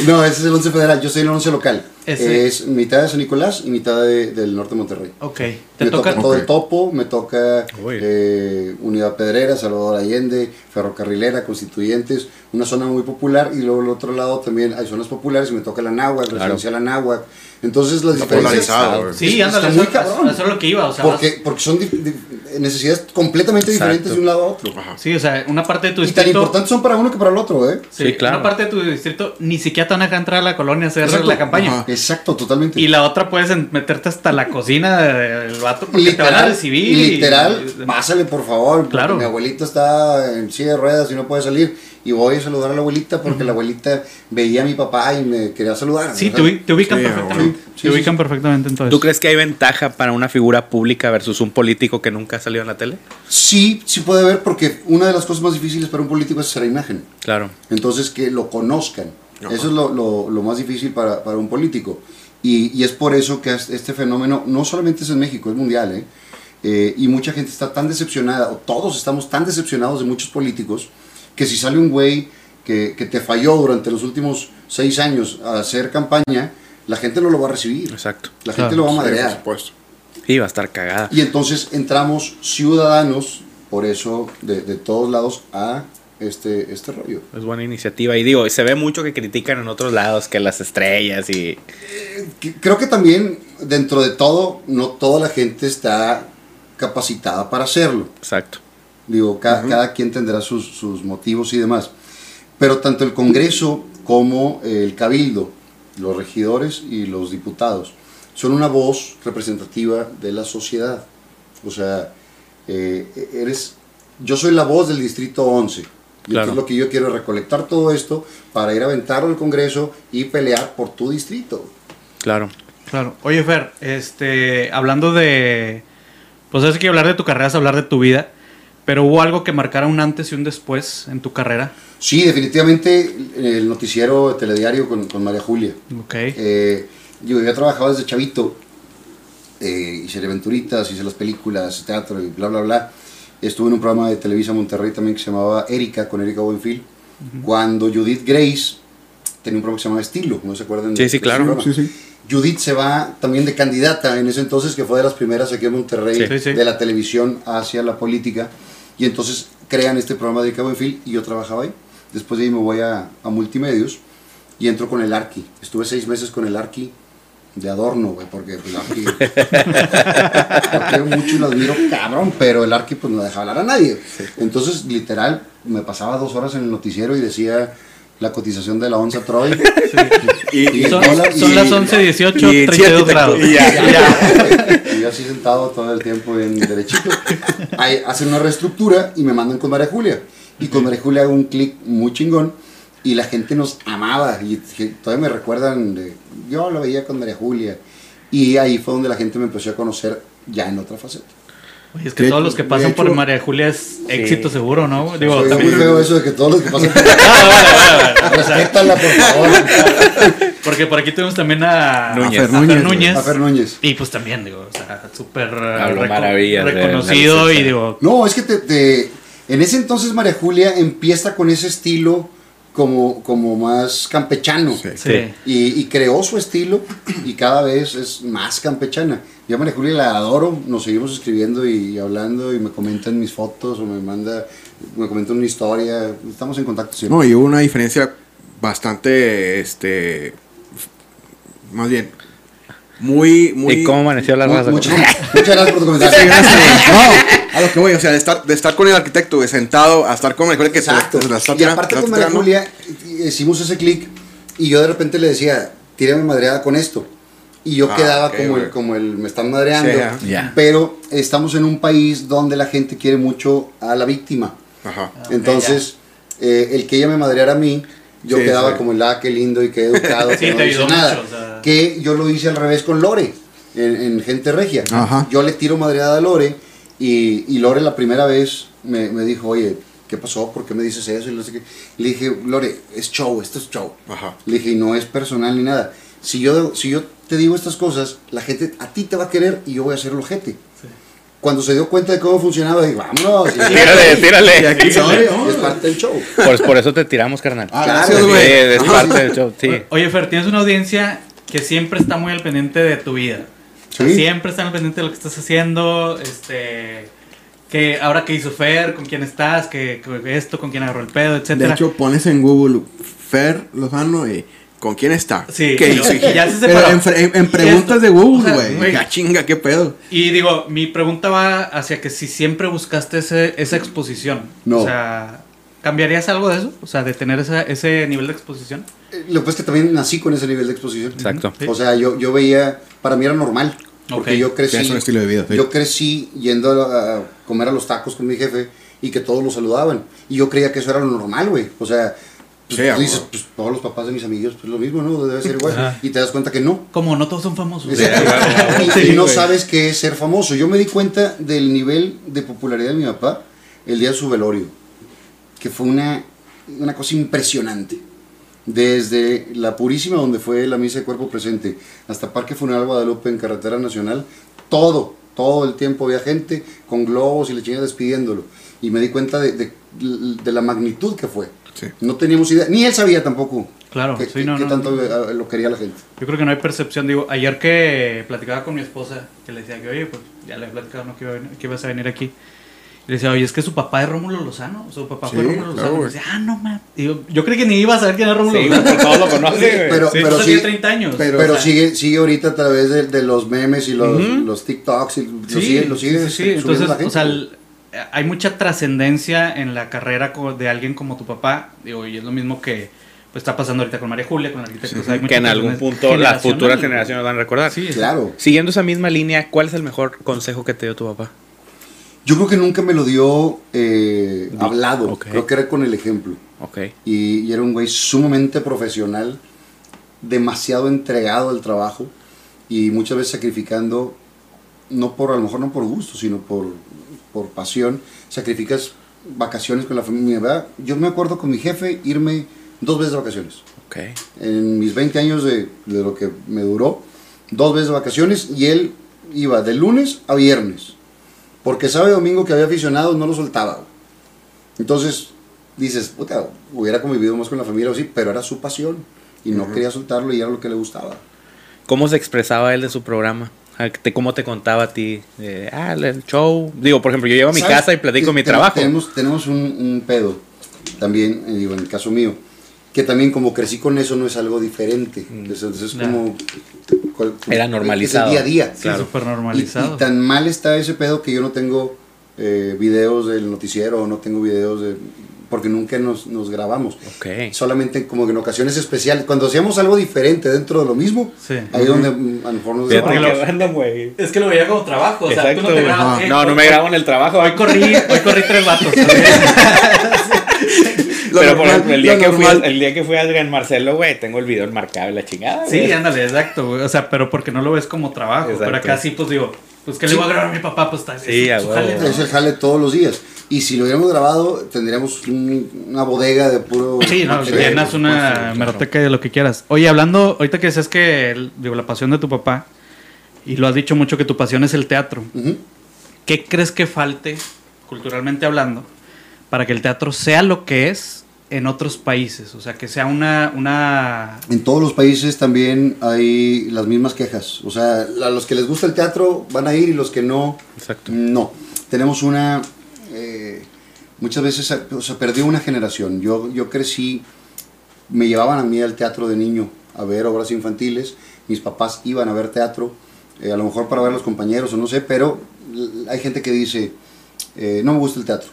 No, ese es el 11 federal. Yo soy el 11 local. Ese- Es mitad de San Nicolás y mitad de- del norte de Monterrey. Ok. Te Me toca, toca. todo Ok. el topo, me toca eh, Unidad Pedrera, Salvador Allende, Ferrocarrilera, Constituyentes, una zona muy popular y luego al otro lado también hay zonas populares y me toca la Náhuac, Claro. residencial la Náhuac. Entonces las Está diferencias... Sí, ándale, muy eso, cabrón. eso es lo que iba, o sea, Porque, porque son di- di- necesidades completamente Exacto. diferentes de un lado a otro. Ajá. Sí, o sea, una parte de tu Y tan distrito. importantes son para uno que para el otro, ¿eh? Sí, Sí, claro. Una parte de tu distrito ni siquiera te van a dejar entrar a la colonia a hacer Exacto. la campaña. Ajá. Exacto, totalmente. Y la otra puedes meterte hasta la cocina del vato porque te van a recibir. y- literal, pásale por favor. Claro. Mi abuelita está en silla de ruedas y no puede salir. Y voy a saludar a la abuelita porque la abuelita veía a mi papá y me quería saludar. Sí, te, ubi- te ubican Sí, perfectamente. sí, te sí, ubican perfectamente entonces. ¿Tú crees que hay ventaja para una figura pública versus un político que nunca ha salido en la tele? Sí, sí puede haber porque una de las cosas más difíciles para un político es hacer la imagen. Claro. Entonces, que lo conozcan. Ajá. Eso es lo, lo- lo más difícil para, para un político. Y, y es por eso que es- este fenómeno no solamente es en México, es mundial. ¿eh? Eh, y mucha gente está tan decepcionada, o todos estamos tan decepcionados de muchos políticos, que si sale un güey que, que te falló durante los últimos seis años a hacer campaña, la gente no lo va a recibir. Exacto. La Claro. gente lo va a Sí, por madrear. supuesto. Y va a estar cagada. Y entonces entramos ciudadanos, por eso, de, de todos lados, a este, este rollo. Es buena iniciativa. Y digo, se ve mucho que critican en otros lados que las estrellas y. Que- Creo que también, dentro de todo, no toda la gente está capacitada para hacerlo. Exacto. Digo, ca- cada quien tendrá sus, sus motivos y demás. Pero tanto el Congreso como el Cabildo, los regidores y los diputados, son una voz representativa de la sociedad. O sea, eh, eres, yo soy la voz del Distrito 11. Y Claro. entonces lo que yo quiero es recolectar todo esto para ir a aventarlo al Congreso y pelear por tu distrito. Claro. Claro. Oye, Fer, este, hablando de. Pues es que hablar de tu carrera es hablar de tu vida. Pero hubo algo que marcara un antes y un después en tu carrera. Sí, definitivamente el noticiero telediario con, con María Julia. Ok. Eh, yo había trabajado desde chavito, eh, hice aventuritas, hice las películas, teatro y bla, bla, bla. Estuve en un programa de Televisa Monterrey también que se llamaba Erika, con Erika Buenfil, cuando Judith Grace tenía un programa que se llamaba Estilo, ¿no se acuerdan? Sí, de- sí, claro. Sí, sí. Judith se va también de candidata en ese entonces, que fue de las primeras aquí en Monterrey, Sí, sí, sí. de la televisión hacia la política. Y entonces crean este programa de Cabo Buenfil y yo trabajaba ahí. Después de ahí me voy a, a multimedios y entro con el Arqui. Estuve seis meses con el Arqui de adorno, güey, porque pues, el Arqui. lo quiero mucho y lo admiro cabrón, pero el Arqui pues no deja hablar a nadie. Entonces, literal, me pasaba dos horas en el noticiero y decía la cotización de la onza Troy. Y, Son, dólar, son y- las 11.18, y- 32 sí, grados. y ya. Y yo así sentado todo el tiempo bien derechito. Ahí hacen una reestructura y me mandan con María Julia. Y con María Julia hago un clic muy chingón. Y la gente nos amaba. Y todavía me recuerdan de. Yo lo veía con María Julia. Y ahí fue donde la gente me empezó a conocer ya en otra faceta. Oye, es que De todos hecho- los que pasan por María Julia es éxito seguro, ¿no? Digo, también. muy feo eso de que todos los que pasan por Ah. O sea, Respétala, por favor. porque por aquí tuvimos también a Núñez. a A Fer Fer Núñez. A Fer Núñez. Y pues también, digo, o sea, súper reco- reconocido y digo, No, es que te, te- en ese entonces María Julia empieza con ese estilo como, como más campechano. Sí. sí. Y, y creó su estilo y cada vez es más campechana. Yo a María Julia la adoro, nos seguimos escribiendo y hablando y me comentan mis fotos o me manda, me comenta una historia, estamos en contacto siempre. No, y hubo una diferencia bastante, este, más bien, muy, muy... ¿Y cómo amaneció la Mu- raza? muchas, muchas gracias por tu comentario. Sí, gracias. no, a lo que voy, o sea, de estar, de estar con el arquitecto, güey, sentado, a estar con María que Exacto. te la está Y tirando- aparte con María. Julia hicimos ese clic y yo de repente le decía, tírame madreada con esto. Y yo Ah, quedaba ok, como, el, como el me están madreando. Sí. Ya. Pero estamos en un país donde la gente quiere mucho a la víctima. Ajá. Entonces, eh, el que ella me madreara a mí, yo Sí, quedaba sí. como el ah, qué lindo y qué educado. Sí, que no te dice ayudó nada. mucho, o sea. Que yo lo hice al revés con Lore, en, en Gente Regia. Ajá. Yo le tiro madreada a Lore y, y Lore la primera vez me, me dijo, oye, ¿qué pasó? ¿Por qué me dices eso? Y no sé qué. Le dije, Lore, es show, esto es show. Ajá. Le dije, y no es personal ni nada. Si yo, si yo te digo estas cosas, la gente a ti te va a querer y yo voy a ser el ojete. Cuando se dio cuenta de cómo funcionaba, dije, vámonos. Y- Tírale, tírale. Y aquí es parte del show. Por, por eso te tiramos, carnal. Ah, gracias, Sí, güey. es Ajá. parte del show, sí. Oye, Fer, tienes una audiencia que siempre está muy al pendiente de tu vida. O sea, Sí. Siempre están al pendiente de lo que estás haciendo, este... Que ahora que hizo Fer, con quién estás, que, que esto, con quién agarró el pedo, De etcétera. hecho, pones en Google Fer Lozano y ¿con quién está? Sí, ¿Qué y- hizo? y ya se Pero separó. en, preguntas de Google, o sea, güey. Ya chinga, qué pedo. Y digo, mi pregunta va hacia que si siempre buscaste ese, esa exposición. No. O sea, ¿cambiarías algo de eso? O sea, de tener esa, ese nivel de exposición. Eh, Lo que pasa es que también nací con ese nivel de exposición. Exacto. Sí. O sea, yo, yo veía, para mí era normal. Porque yo crecí. Es un estilo de vida, sí. Yo crecí yendo a, a comer a los tacos con mi jefe y que todos lo saludaban. Y yo creía que eso era lo normal, güey. O sea, pues, Sí, tú dices, pues todos los papás de mis amigos, pues lo mismo, ¿no? Debe ser igual. Y te das cuenta que no. Como no todos son famosos. Y- Sí, y no güey. sabes qué es ser famoso. Yo me di cuenta del nivel de popularidad de mi papá el día de su velorio, que fue una, una cosa impresionante. Desde la Purísima, donde fue la misa de cuerpo presente, hasta Parque Funeral Guadalupe en Carretera Nacional, todo, todo el tiempo había gente con globos y le chinga despidiéndolo. Y me di cuenta de, de- de la magnitud que fue. Sí. No teníamos idea, ni él sabía tampoco. Claro, qué- sí, qué- no, qué no, tanto no. lo quería la gente. Yo creo que no hay percepción. Digo, ayer que platicaba con mi esposa, que le decía que, oye, pues ya le he platicado ¿no? que, iba a venir- que ibas a venir aquí. Y le decía, oye, es que su papá es Rómulo Lozano. Su papá fue Sí, Rómulo claro, Lozano. Decía, ah, no, man. Digo, yo creí que ni iba a saber quién era Rómulo Sí, Lozano. todos lo conocen, güey. Pero, Sí, pero sí, tiene 30 años. pero- Pero O sea, sigue, sigue ahorita a través de, de los memes y los, Ujú. los TikToks y lo Sí, sigue, lo sigue sí, sí, Entonces, la gente. o sea, el- hay mucha trascendencia en la carrera de alguien como tu papá. Digo, y es lo mismo que pues, está pasando ahorita con María Julia, con el arquitecto. O sea, hay mucha Que en algún punto las futuras generaciones van a recordar. Sí, sí. claro. Siguiendo esa misma línea, ¿cuál es el mejor consejo que te dio tu papá? Yo creo que nunca me lo dio eh, hablado. Creo que era con el ejemplo. Ok. Y, y era un güey sumamente profesional, demasiado entregado al trabajo y muchas veces sacrificando, no por, a lo mejor no por gusto, sino por, por pasión, sacrificas vacaciones con la familia. ¿verdad? Yo me acuerdo con mi jefe irme dos veces de vacaciones. En mis 20 años de, de lo que me duró, dos veces de vacaciones y él iba de lunes a viernes. Porque sábado y domingo que había aficionados no lo soltaba. Entonces dices, puta, hubiera convivido más con la familia o así, pero era su pasión y no quería soltarlo y era lo que le gustaba. ¿Cómo se expresaba él de su programa? Te- ¿Cómo te contaba a ti? Eh, ah, el show. Digo, por ejemplo, yo llego a mi ¿Sabes? casa y platico mi trabajo. Tenemos, tenemos un, un pedo también, eh, digo, en el caso mío, que también como crecí con eso no es algo diferente. Entonces, es como... cual- Era normalizado. Es el día a día. Sí, súper normalizado. Y, y tan mal está ese pedo que yo no tengo eh, videos del noticiero, no tengo videos de, porque nunca nos, nos grabamos. Solamente como que en ocasiones especiales, cuando hacíamos algo diferente dentro de lo mismo, Sí. ahí es donde mm, a lo mejor nos grabamos. que random, güey. Es que lo veía como trabajo, o sea, Exacto, tú no te grabas. eh, No, no me grabo en el trabajo. Hoy corrí, hoy corrí tres vatos. Lo Pero por normal, ejemplo, el día, que fui, el día que fui a Adrián Marcelo, güey, tengo el video enmarcado en la chingada. Sí, ándale, exacto, güey. O sea, pero porque no lo ves como trabajo. Exacto. Pero acá sí, pues digo, pues que le voy a grabar a mi papá, pues está Sí, es a su huevo. jale, ¿no? Es el jale todos los días. Y si lo hubiéramos grabado, tendríamos un- una bodega de puro. Sí, no, material, llenas una meroteca de lo que quieras. Oye, hablando, ahorita que decías que, el- digo, la pasión de tu papá, y lo has dicho mucho que tu pasión es el teatro. ¿qué crees que falte, culturalmente hablando, para que el teatro sea lo que es en otros países? O sea, que sea una... una En todos los países también hay las mismas quejas. O sea, a los que les gusta el teatro van a ir y los que no, Exacto. no. Tenemos una... eh, muchas veces o sea, perdió una generación. Yo, yo crecí, me llevaban a mí al teatro de niño a ver obras infantiles. Mis papás iban a ver teatro, eh, a lo mejor para ver a los compañeros o no sé, pero hay gente que dice, eh, no me gusta el teatro.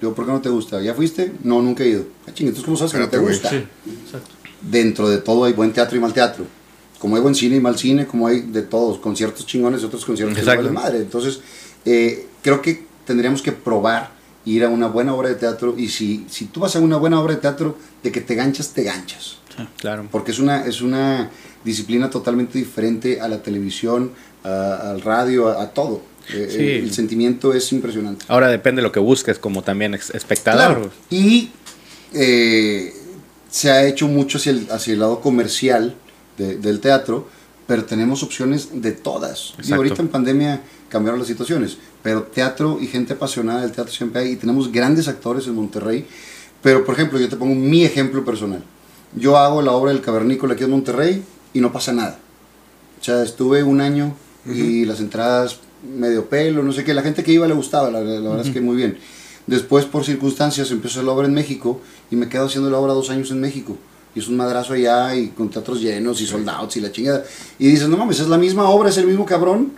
Digo, ¿por qué no te gusta? ¿Ya fuiste? No, nunca he ido. Ah, ching, entonces ¿cómo sabes que no te gusta? sí, dentro de todo hay buen teatro y mal teatro. Como hay buen cine y mal cine, como hay de todos, conciertos chingones y otros conciertos que no Exacto. madre. Entonces, eh, creo que tendríamos que probar ir a una buena obra de teatro y si, si tú vas a una buena obra de teatro, de que te ganchas, te ganchas. Claro. Porque es una, es una disciplina totalmente diferente a la televisión, a- al radio, a, a todo. Eh, Sí. el, el sentimiento es impresionante. Ahora depende de lo que busques como también espectador. Claro. Y eh, se ha hecho mucho hacia el, hacia el lado comercial de- del teatro, pero tenemos opciones de todas. Y ahorita en pandemia cambiaron las situaciones, pero teatro y gente apasionada del teatro siempre hay, y tenemos grandes actores en Monterrey. Pero, por ejemplo, yo te pongo mi ejemplo personal. Yo hago la obra del cavernícola aquí en Monterrey y no pasa nada. O sea, estuve un año y las entradas medio pelo, no sé qué. La gente que iba le gustaba, la, la verdad es que muy bien. Después, por circunstancias, empezó la obra en México y me quedo haciendo la obra dos años en México. Y es un madrazo allá y con teatros llenos y soldados y la chingada. Y dices, no mames, es la misma obra, es el mismo cabrón.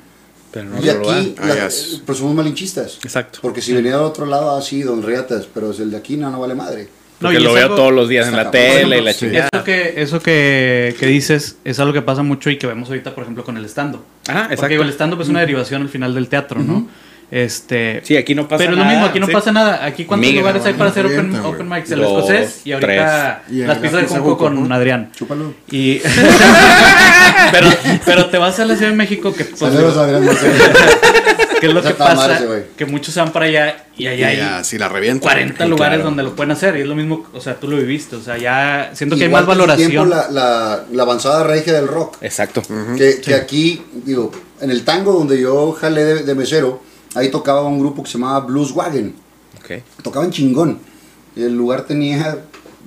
Pero no y otro lugar. aquí, Ah, la- pero somos malinchistas. Exacto. Porque si venía del otro lado, así, don Riatas, pero es el de aquí, no, no vale madre. No, Porque y lo veo algo- todos los días en la tele y la sí. chingada. Eso que, eso que, que dices es algo que pasa mucho y que vemos ahorita, por ejemplo, con el stand-up. Ah, Porque exacto. digo, el stand-up es una derivación al final del teatro, ¿no? Este, Sí, aquí no pasa pero es nada. lo mismo, aquí no sí. pasa nada. Aquí cuántos lugares hay para hacer open, open mics, el escocés y ahorita las la pizzas de Junco, con. Adrián. Chúpalo. Y pero, pero te vas a la Ciudad de México que pues, Saludos a Adrián Marcelo. que es lo que pasa, que muchos se van para allá y allá Y hay si la revienta. 40 Sí, lugares claro. donde lo pueden hacer y es lo mismo, o sea, tú lo viviste, o sea, ya siento que hay más su tiempo valoración. la, la, la avanzada regia del rock. Exacto. Que, que aquí, digo, en el tango donde yo jalé de, de mesero, ahí tocaba un grupo que se llamaba Blues Wagon. Ok. Tocaban chingón. El lugar tenía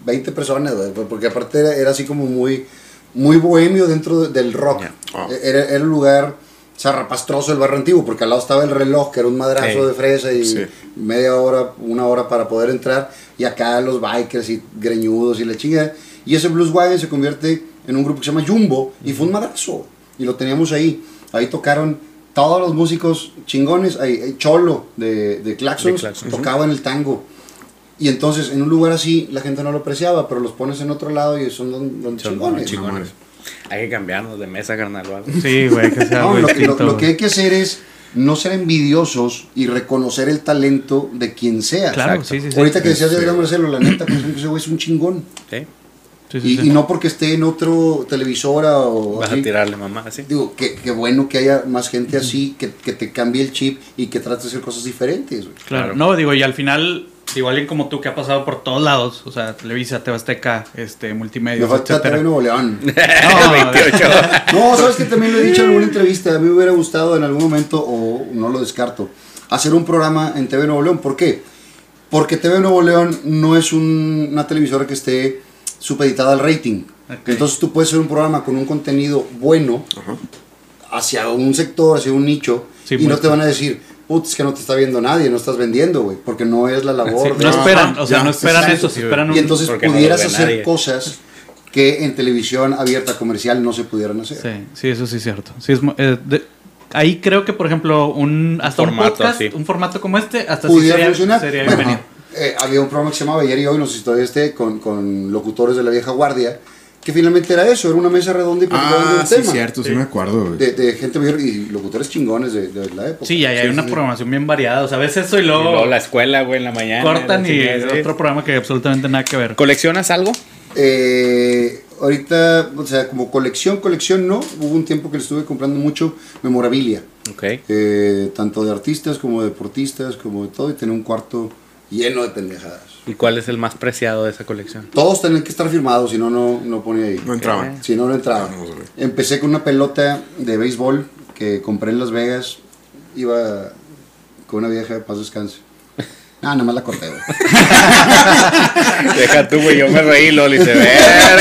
20 personas, porque aparte era, era así como muy, muy bohemio dentro de- del rock. Ya. Ah. Era, era un lugar zarrapastroso el barrio antiguo, porque al lado estaba el reloj, que era un madrazo Sí. de fresa y Sí. media hora, una hora para poder entrar. Y acá los bikers y greñudos y la chinga. Y ese Blues Wagon se convierte en un grupo que se llama Jumbo y fue un madrazo. Y lo teníamos ahí. Ahí tocaron todos los músicos chingones. Ahí Cholo de, de Claxons, De Claxons. tocaba en el tango. Y entonces en un lugar así la gente no lo apreciaba, pero los pones en otro lado y son don, don Son chingones. chingones. Hay que cambiarnos de mesa, carnal. o algo. Sí, güey, que sea No, lo, que- lo- distinto, lo güey. que hay que hacer es no ser envidiosos y reconocer el talento de quien sea. Claro, Exacto. sí, sí, sí. Ahorita que decías de. Adrián Marcelo, la neta, ejemplo, ese güey es un chingón. Sí. Sí, sí, Y, sí. y no porque esté en otro televisora o Vas a tirarle, mamá, así. Digo, que, que bueno que haya más gente así, que, que te cambie el chip y que trate de hacer cosas diferentes. güey. Claro. No, digo, y al final, digo, alguien como tú que ha pasado por todos lados, o sea, Televisa, Tebasteca, este, multimedia, Me falta etcétera. TV Nuevo León. No, 28. No, sabes que también lo he dicho en alguna entrevista. A mí me hubiera gustado en algún momento, o no lo descarto, hacer un programa en TV Nuevo León. ¿Por qué? Porque TV Nuevo León no es un- una televisora que esté supeditada al rating. Entonces tú puedes hacer un programa con un contenido bueno hacia un sector, hacia un nicho, Sí, y no te van a decir, putz, es que no te está viendo nadie, no estás vendiendo, güey, porque no es la labor. Sí, de- no esperan, o sea, ya, no esperan exacto. eso, si esperan un... Y entonces no pudieras hacer nadie. cosas que en televisión abierta comercial no se pudieran hacer. Sí, sí, eso sí es cierto. Sí, es, eh, de- ahí creo que, por ejemplo, un hasta un, formato podcast, un formato como este, hasta sí pudiera sería, sería Bueno, bienvenido. Eh, había un programa que se llamaba Ayer y Hoy, no sé si todavía esté, con, con locutores de la vieja guardia, que finalmente era eso, era una mesa redonda y platicaban de Ah, un sí, tema. cierto, sí, me acuerdo. De, de gente mayor y locutores chingones de, de la época. Sí, y ahí hay Sí, una programación bien variada. O sea, a veces eso y Y luego, luego la escuela, güey, en la mañana. cortan y otro programa que absolutamente nada que ver. ¿Coleccionas algo? Eh, ahorita, o sea, como colección, colección no. Hubo un tiempo que le estuve comprando mucho memorabilia. Ok. eh, tanto de artistas como de deportistas, como de todo. Y tenía un cuarto lleno de pendejadas. ¿Y cuál es el más preciado de esa colección? Todos tenían que estar firmados, si no, no, no ponía ahí. No entraban. Si no, no entraba. Empecé con una pelota de béisbol que compré en Las Vegas. Iba con una vieja de paz descanse. Ah, nada más la corté, güey. Deja tú, güey, yo me reí, Loli, se verga.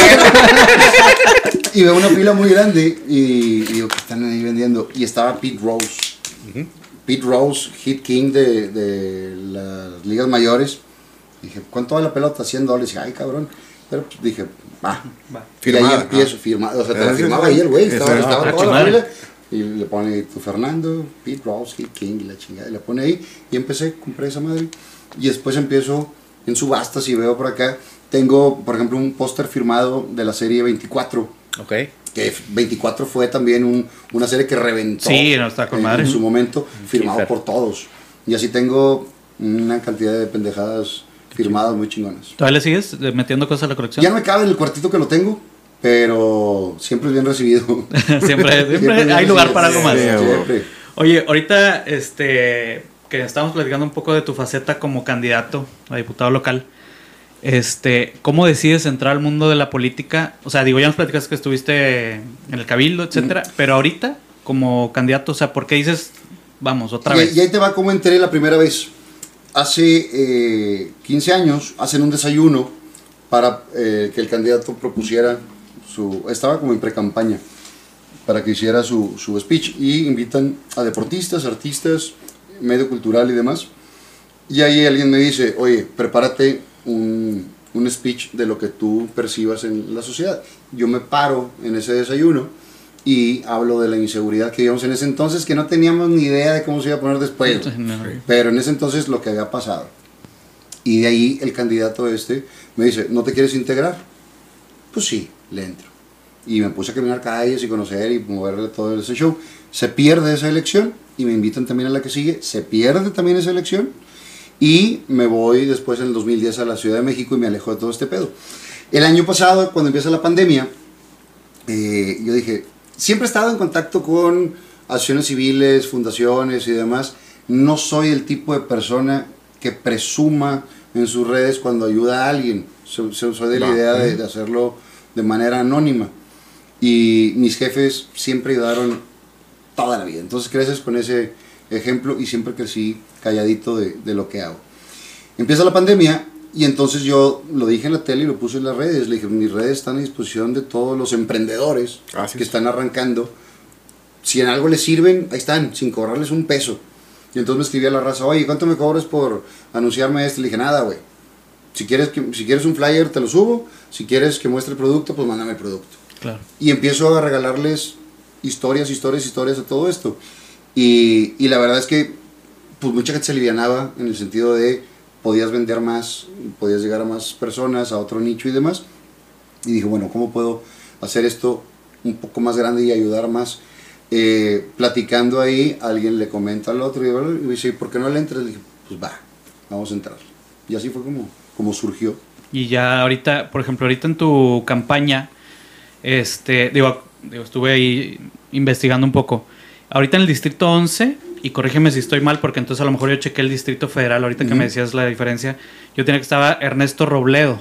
Y veo una pila muy grande y, y digo, ¿qué están ahí vendiendo? Y estaba Pete Rose. Pete Rose, hit king de, de las ligas mayores. Dije, ¿cuánto vale la pelota? 100 dólares. Dije, ay, cabrón. Pero pues, dije, va. Y ahí Firmada, empiezo, firmado. O sea, te la firmaba ahí el güey. Estaba, es- estaba toda la fila. Y le pone tu Fernando, Pete Rose, hit king y la chingada. Y le pone ahí. Y empecé, compré esa madre. Y después empiezo en subastas y veo por acá. Tengo, por ejemplo, un póster firmado de la serie 24 Ok. Que 24 fue también un- una serie que reventó Sí, no, está con en, madre. en su momento, firmado Kiefer. por todos. Y así tengo una cantidad de pendejadas firmadas muy chingonas. ¿Todavía le sigues eh, metiendo cosas a la colección? Ya no me cabe en el cuartito que lo tengo, pero siempre es bien recibido. siempre, siempre Siempre hay lugar para algo más. Sí, Siempre. Oye, ahorita, este, que estamos platicando un poco de tu faceta como candidato a diputado local, este, ¿cómo decides entrar al mundo de la política? O sea, digo, ya nos platicas que estuviste en el cabildo, etcétera, pero ahorita, como candidato, o sea, ¿por qué dices, vamos, otra Y, vez? y ahí te va como entré la primera vez. Hace eh, 15 años hacen un desayuno para eh, que el candidato propusiera su... Estaba como en pre-campaña para que hiciera su, su speech y invitan a deportistas, artistas, medio cultural y demás. Y ahí alguien me dice, oye, prepárate un, un speech de lo que tú percibas en la sociedad. Yo me paro en ese desayuno y hablo de la inseguridad que vivíamos en ese entonces, que no teníamos ni idea de cómo se iba a poner después. No. Pero en ese entonces lo que había pasado. Y de ahí el candidato este me dice, ¿no te quieres integrar? Pues sí, le entro. Y me puse a caminar calles y conocer y moverle todo ese show. Se pierde esa elección y me invitan también a la que sigue. Se pierde también esa elección. Y me voy después en el 2010 a la Ciudad de México y me alejo de todo este pedo. El año pasado, cuando empieza la pandemia, eh, yo dije, siempre he estado en contacto con asociaciones civiles, fundaciones y demás. No soy el tipo de persona que presuma en sus redes cuando ayuda a alguien. So- so- Soy de la idea de, de hacerlo de manera anónima. Y mis jefes siempre ayudaron toda la vida. Entonces creces con ese ejemplo y siempre crecí calladito de, de lo que hago. Empieza la pandemia y entonces yo lo dije en la tele y lo puse en las redes. Le dije, mis redes están a disposición de todos los emprendedores Así que es. están arrancando. Si en algo les sirven, ahí están, sin cobrarles un peso. Y entonces me escribía la raza, oye, ¿cuánto me cobras por anunciarme esto? Le dije, nada, güey. Si quieres, que, si quieres un flyer, te lo subo. Si quieres que muestre el producto, pues mándame el producto. Claro. Y empiezo a regalarles historias, historias, historias de todo esto. Y, y la verdad es que pues mucha gente se alivianaba en el sentido de podías vender más, podías llegar a más personas, a otro nicho y demás. Y dije, bueno, ¿cómo puedo hacer esto un poco más grande y ayudar más? Eh, platicando ahí, alguien le comenta al otro y, y dice, ¿por qué no le entras? Le dije, pues va, vamos a entrar. Y así fue como, como surgió. Y ya ahorita, por ejemplo, ahorita en tu campaña, este, digo, digo, estuve ahí investigando un poco. Ahorita en el distrito 11, y corrígeme si estoy mal, porque entonces a lo mejor yo chequé el distrito federal, ahorita que me decías la diferencia, yo tenía que estaba Ernesto Robledo.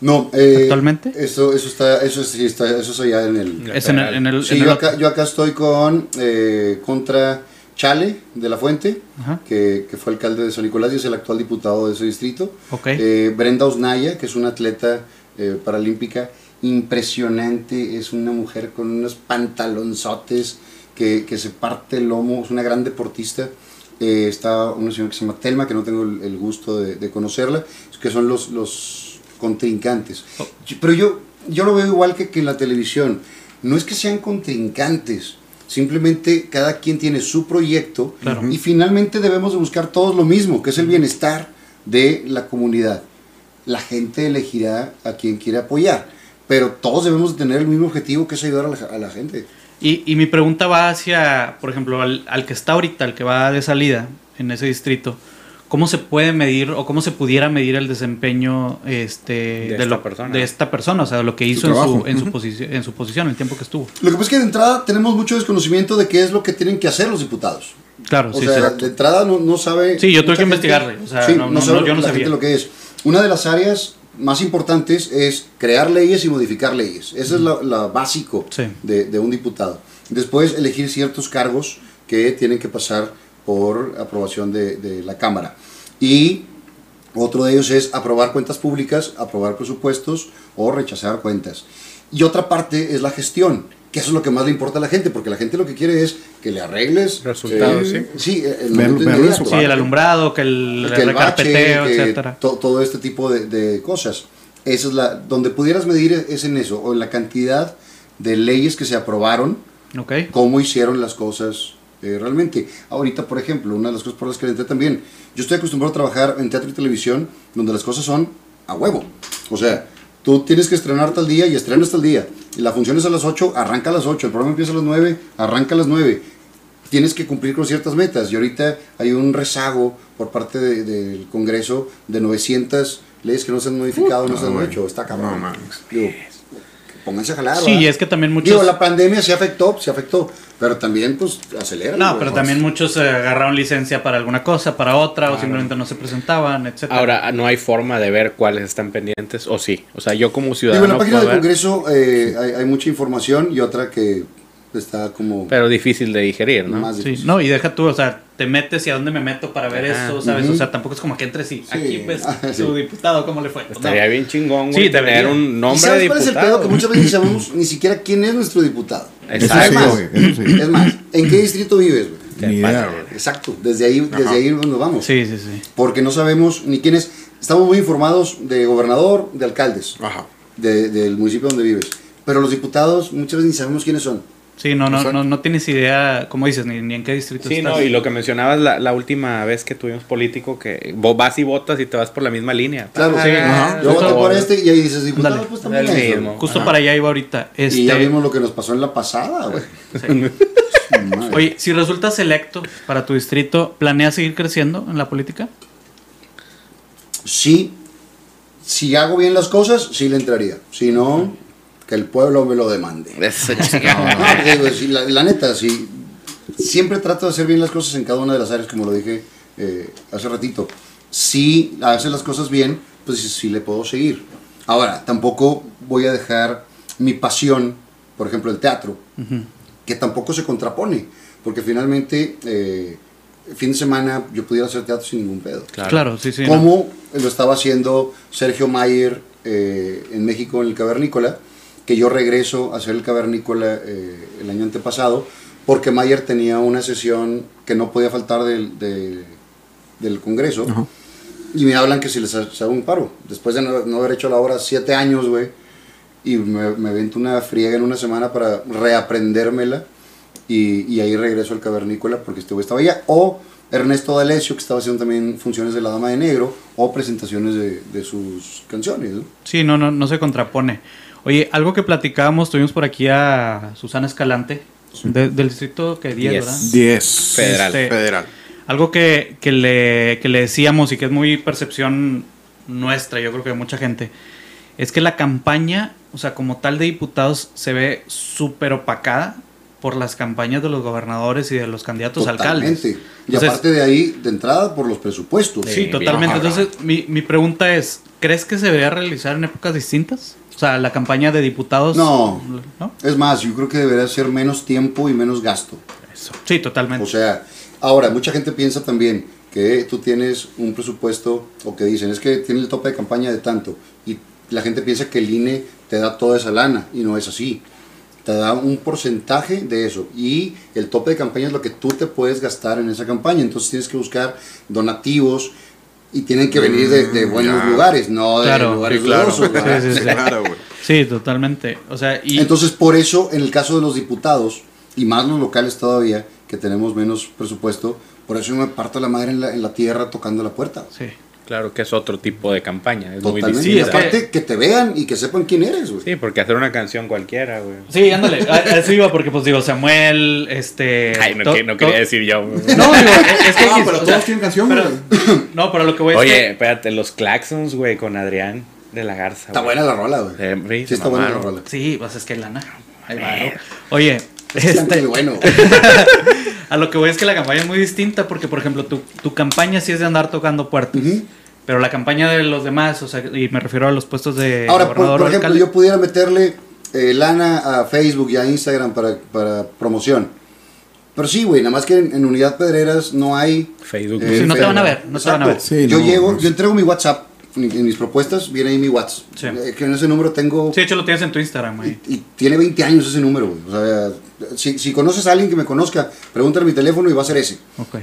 No, eh, ¿Actualmente? Eso, eso está, eso sí está, eso es allá en el, Es en el, en el- Sí, en el yo acá, yo acá estoy con eh, contra Chale de la Fuente, Ajá. que, que fue alcalde de San Nicolás y es el actual diputado de ese distrito. Ok. Eh, Brenda Osnaya, que es una atleta eh, paralímpica impresionante, es una mujer con unos pantalonzotes que, que se parte el lomo, es una gran deportista. Eh, está una señora que se llama Telma, que no tengo el, el gusto de, de conocerla, que son los, los contrincantes. Pero yo, yo lo veo igual que, que en la televisión. No es que sean contrincantes, simplemente cada quien tiene su proyecto Claro. y finalmente debemos de buscar todos lo mismo, que es el bienestar de la comunidad. La gente elegirá a quien quiere apoyar, pero todos debemos de tener el mismo objetivo que es ayudar a la, a la gente. Y, y mi pregunta va hacia, por ejemplo, al, al que está ahorita, al que va de salida en ese distrito. ¿Cómo se puede medir o cómo se pudiera medir el desempeño este, De de, esta lo- persona. de esta persona? O sea, lo que hizo en, su, en, su en su posición, el tiempo que estuvo. Lo que pasa es que de entrada tenemos mucho desconocimiento de qué es lo que tienen que hacer los diputados. Claro, O sí, sea, de entrada no, no sabe. Sí, yo tuve que gente- investigarle, o sea, sí, no- no- no, yo no la sabía. gente lo que es. Una de las áreas más importantes es crear leyes y modificar leyes. Eso es lo, lo básico Sí. de, de un diputado. Después, elegir ciertos cargos que tienen que pasar por aprobación de, de la Cámara. Y otro de ellos es aprobar cuentas públicas, aprobar presupuestos o rechazar cuentas. Y otra parte es la gestión, que eso es lo que más le importa a la gente, porque la gente lo que quiere es que le arregles Resultados, eh, sí, el Ver- momento verlo en inmediato. su Sí, el alumbrado, que el, Que el bache, recarpeteo, que etcétera. to- todo este tipo de, de cosas. Esa es la, donde pudieras medir es en eso, o en la cantidad de leyes que se aprobaron, Ok. cómo hicieron las cosas eh, realmente. Ahorita, por ejemplo, una de las cosas por las que entré también, yo estoy acostumbrado a trabajar en teatro y televisión, donde las cosas son a huevo. O sea, tú tienes que estrenar tal día y estrenas tal día. Y la función es a las 8, arranca a las 8. El programa empieza a las 9, arranca a las 9. Tienes que cumplir con ciertas metas. Y ahorita hay un rezago por parte de- del Congreso de 900 leyes que no se han modificado, no se han hecho. Está cabrón. No mames. Digo, pónganse a jalar. Sí, ¿verdad? y es que también muchos... Digo, la pandemia se afectó, se afectó, pero también pues acelera. No, pero también muchos eh, agarraron licencia para alguna cosa, para otra, o simplemente no se presentaban, etcétera. Ahora, no hay forma de ver cuáles están pendientes, o sí. O sea, yo como Digo, ciudadano. en la página del ver, Congreso eh, hay, hay mucha información y otra que está como Pero difícil de digerir, ¿no? más Sí, no, y deja tú, o sea, te metes y a dónde me meto para ver Ajá. esto, ¿sabes? Ujú. O sea, tampoco es como que entres y aquí ves Ah, sí. su diputado, ¿cómo le fue? Pues Estaría no. bien chingón, Sí, güey, tener debería. un ¿Y nombre sabes de cuál es el diputado. pedo? Que muchas veces ni sabemos ni siquiera quién es nuestro diputado. Exacto. Es más, güey, eso sí. es más, ¿en qué distrito vives? güey? Ni idea, güey. Exacto, desde ahí, desde ahí nos vamos. Sí, sí, sí. Porque no sabemos ni quién es. Estamos muy informados de gobernador, de alcaldes, Ajá. de- del municipio donde vives. Pero los diputados muchas veces ni sabemos quiénes son. Sí, no, no, no, no tienes idea, como dices, ni, ni en qué distrito Sí, estás. no, y lo que mencionabas la, la última vez que tuvimos político, que vos vas y votas y te vas por la misma línea. Claro, Ah, sí. Ajá. Yo voté todo. por este y ahí dices diputado, pues también El eso. mismo. Justo Ajá. para allá iba ahorita. Este, Y ya vimos lo que nos pasó en la pasada, güey. Oye, si resultas electo para tu distrito, ¿planeas seguir creciendo en la política? Sí, si hago bien las cosas, sí le entraría. Si no, que el pueblo me lo demande. Eso, No, sí, la, la neta, sí. Siempre trato de hacer bien las cosas en cada una de las áreas, como lo dije eh, hace ratito. Si hace las cosas bien, pues sí, sí le puedo seguir. Ahora, tampoco voy a dejar mi pasión, por ejemplo, el teatro, que tampoco se contrapone, porque finalmente, eh, fin de semana yo pudiera hacer teatro sin ningún pedo. Claro, sí, sí. no. como lo estaba haciendo Sergio Mayer eh, en México en el Cavernícola, que yo regreso a hacer el Cavernícola eh, el año antepasado, porque Mayer tenía una sesión que no podía faltar del, de- del Congreso, y me hablan que si les hago un paro, después de no, no haber hecho la obra siete años, güey, y me, me avento una friega en una semana para reaprendérmela, y, y ahí regreso al Cavernícola porque este güey estaba allá. O Ernesto D'Alessio, que estaba haciendo también funciones de La Dama de Negro o presentaciones de, de sus canciones. ¿no? Sí, no, no, no se contrapone. Oye, algo que platicábamos, tuvimos por aquí a Susana Escalante, de- del distrito que 10, Diez. ¿verdad? 10. Federal. Este, Federal. Algo que, que le, que le decíamos y que es muy percepción nuestra, yo creo que de mucha gente, es que la campaña, o sea, como tal de diputados, se ve súper opacada por las campañas de los gobernadores y de los candidatos a alcaldes. Totalmente. Y Entonces- aparte de ahí, de entrada, por los presupuestos. Sí, Sí, totalmente. Entonces, mi, mi pregunta es, ¿crees que se debería realizar en épocas distintas? O sea, la campaña de diputados... No. ¿no? Es más, yo creo que debería ser menos tiempo y menos gasto. Sí, totalmente. O sea, ahora, mucha gente piensa también que tú tienes un presupuesto o que dicen es que tiene el tope de campaña de tanto y la gente piensa que el INE te da toda esa lana y no es así. Te da un porcentaje de eso y el tope de campaña es lo que tú te puedes gastar en esa campaña. Entonces tienes que buscar donativos y tienen que venir de, de Mm, buenos ya. lugares, no de Claro, lugares sí, claro. Sí, sí, sí. Claro, güey. Sí, totalmente. O sea, y... Entonces, por eso, en el caso de los diputados, y más los locales todavía, que tenemos menos presupuesto, por eso yo me parto la madre en la, en la tierra tocando la puerta. Sí. Claro que es otro tipo de campaña. Es muy Totalmente. Sí, y distinta. es que- aparte, que... te vean y que sepan quién eres, güey. Sí, porque hacer una canción cualquiera, güey. Sí, ándale. A, a eso iba porque, pues digo, Samuel, este. Ay, no, que- no quería decir yo. güey. No, digo, es que. X, pero o todos sea, tienen canción, pero- güey. No, pero lo que voy es Oye, que- espérate, los Claxons, güey, con Adrián de la Garza. Está güey. buena la rola, güey. Sí, Sí, está buena la rola. Sí, pues es que lana. Ahí va, ¿no? Oye, este, muy bueno. a lo que voy es que la campaña es muy distinta porque, por ejemplo, tu, tu campaña sí es de andar tocando puertas. Pero la campaña de los demás, o sea, y me refiero a los puestos de Ahora, por, gobernador por o ejemplo, alcalde. yo pudiera meterle eh, lana a Facebook y a Instagram para, para promoción. Pero sí, güey, nada más que en, en Unidad Pedreras no hay... Facebook. eh, Sí, no te van a ver, no te van a ver. Exacto. Sí, yo no, llego, no. yo entrego mi WhatsApp, en, mis propuestas viene ahí mi WhatsApp. Sí. Eh, que en ese número tengo... Sí, de hecho lo tienes en tu Instagram, güey. Y, y tiene 20 años ese número, güey. O sea, si, si conoces a alguien que me conozca, pregúntale mi teléfono y va a ser ese. Ok.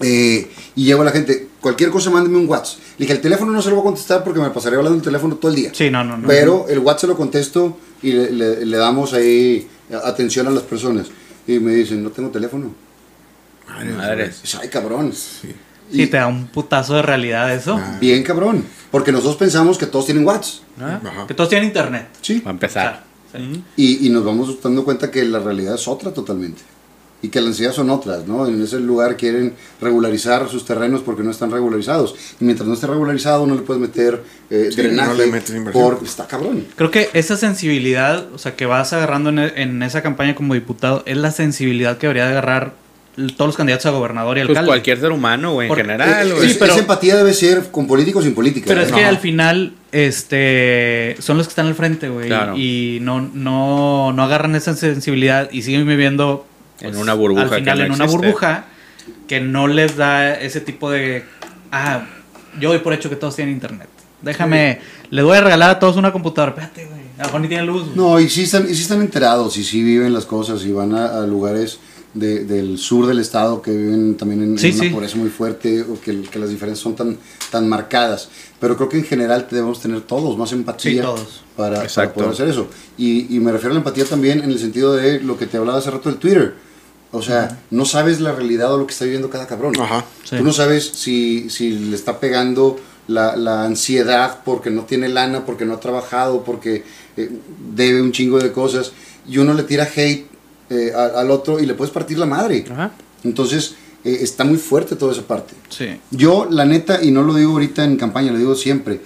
Eh, y llego a la gente, cualquier cosa mándeme un WhatsApp. Le dije, el teléfono no se lo voy a contestar porque me pasaré hablando del teléfono todo el día. Sí, no, no, no. Pero el WhatsApp se lo contesto y le, le- le damos ahí atención a las personas. Y me dicen, no tengo teléfono. Madres. Ay, cabrón. Sí, te da un putazo de realidad eso. Bien, cabrón. Porque nosotros pensamos que todos tienen WhatsApp. ¿Ah? Ajá. Que todos tienen internet. Sí. Va a empezar. O sea, sí. Y, y nos vamos dando cuenta que la realidad es otra totalmente. Y que las necesidades son otras, ¿no? En ese lugar quieren regularizar sus terrenos porque no están regularizados. Y mientras no esté regularizado, no le puedes meter eh, Sí, drenaje. no le metes inversión. Porque está cabrón. Creo que esa sensibilidad, o sea, que vas agarrando en, en esa campaña como diputado, es la sensibilidad que debería de agarrar todos los candidatos a gobernador y Pues alcalde. cualquier ser humano, güey, en Porque- general, Eh, güey. Sí, es- pero- esa empatía debe ser con políticos y sin política. Pero es ¿no? que Ajá. al final, este, son los que están al frente, güey. Claro. Y no, no, no agarran esa sensibilidad y siguen viviendo pues, En una burbuja Al que final, no en una burbuja que no les da ese tipo de. Ah, yo doy por hecho que todos tienen internet. Déjame, le voy a regalar a todos una computadora. Espérate, güey. A lo mejor ni tienen luz. güey. No, y sí están, y sí están enterados, y sí viven las cosas, y van a, a lugares de- del sur del estado que viven también en, en Sí, una sí. pobreza muy fuerte, o que, que las diferencias son tan, tan marcadas. Pero creo que en general debemos tener todos más empatía Sí, todos. Para, para poder hacer eso. Y, y me refiero a la empatía también en el sentido de lo que te hablaba hace rato del Twitter. O sea, no sabes la realidad o lo que está viviendo cada cabrón. Ajá. Sí. Tú no sabes si, si le está pegando la, la ansiedad porque no tiene lana, porque no ha trabajado, porque eh, debe un chingo de cosas. Y uno le tira hate eh, al otro y le puedes partir la madre. Ajá. Entonces, eh, está muy fuerte toda esa parte. Sí. Yo, la neta, y no lo digo ahorita en campaña, lo digo siempre,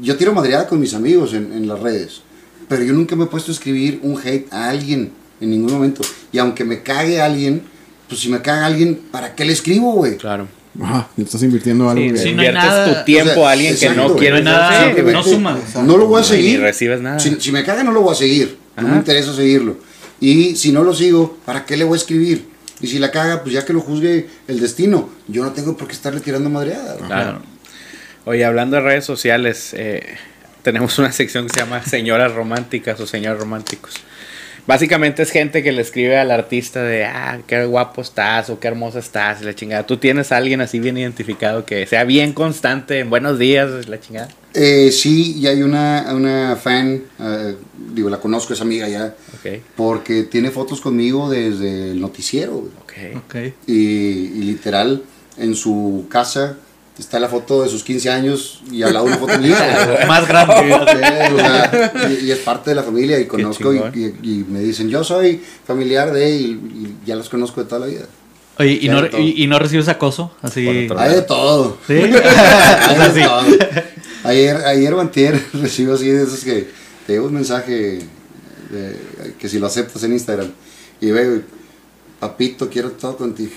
yo tiro madreada con mis amigos en, en las redes, pero yo nunca me he puesto a escribir un hate a alguien en ningún momento. Y aunque me cague alguien, pues si me caga alguien, ¿para qué le escribo, güey? Claro. Ajá. Estás invirtiendo algo Sí, que- sí, no inviertes nada- tu tiempo O sea, a alguien que exacto, no quieres No hay nada- güey. no suma. No lo voy a seguir. ni recibes nada. Si, si me caga, no lo voy a seguir. No Ajá. me interesa seguirlo. Y si no lo sigo, ¿para qué le voy a escribir? Y si la caga, pues ya que lo juzgue el destino. Yo no tengo por qué estarle tirando madreada. Claro. Oye, hablando de redes sociales, eh, tenemos una sección que se llama Señoras Románticas o Señores Románticos. Básicamente es gente que le escribe al artista de, ah, qué guapo estás o qué hermosa estás y la chingada. ¿Tú tienes a alguien así bien identificado que sea bien constante en buenos días, la chingada? Eh, sí, y hay una, una fan, eh, digo, la conozco, es amiga ya, porque tiene fotos conmigo desde el noticiero. y literal, en su casa está la foto de sus 15 años y al lado una foto mía. Más grande. Sí, o sea, y, y es parte de la familia y conozco y, chingón. y- y me dicen, yo soy familiar de y, y ya los conozco de toda la vida. Oye, ¿y no, todo. y, y no recibes acoso? Así. Hay de todo. ¿Sí? Hay O sea, de sí. todo. Ayer, ayer o antier recibo así de esos que te llevo un mensaje de- que si lo aceptas en Instagram y veo, papito, quiero todo contigo.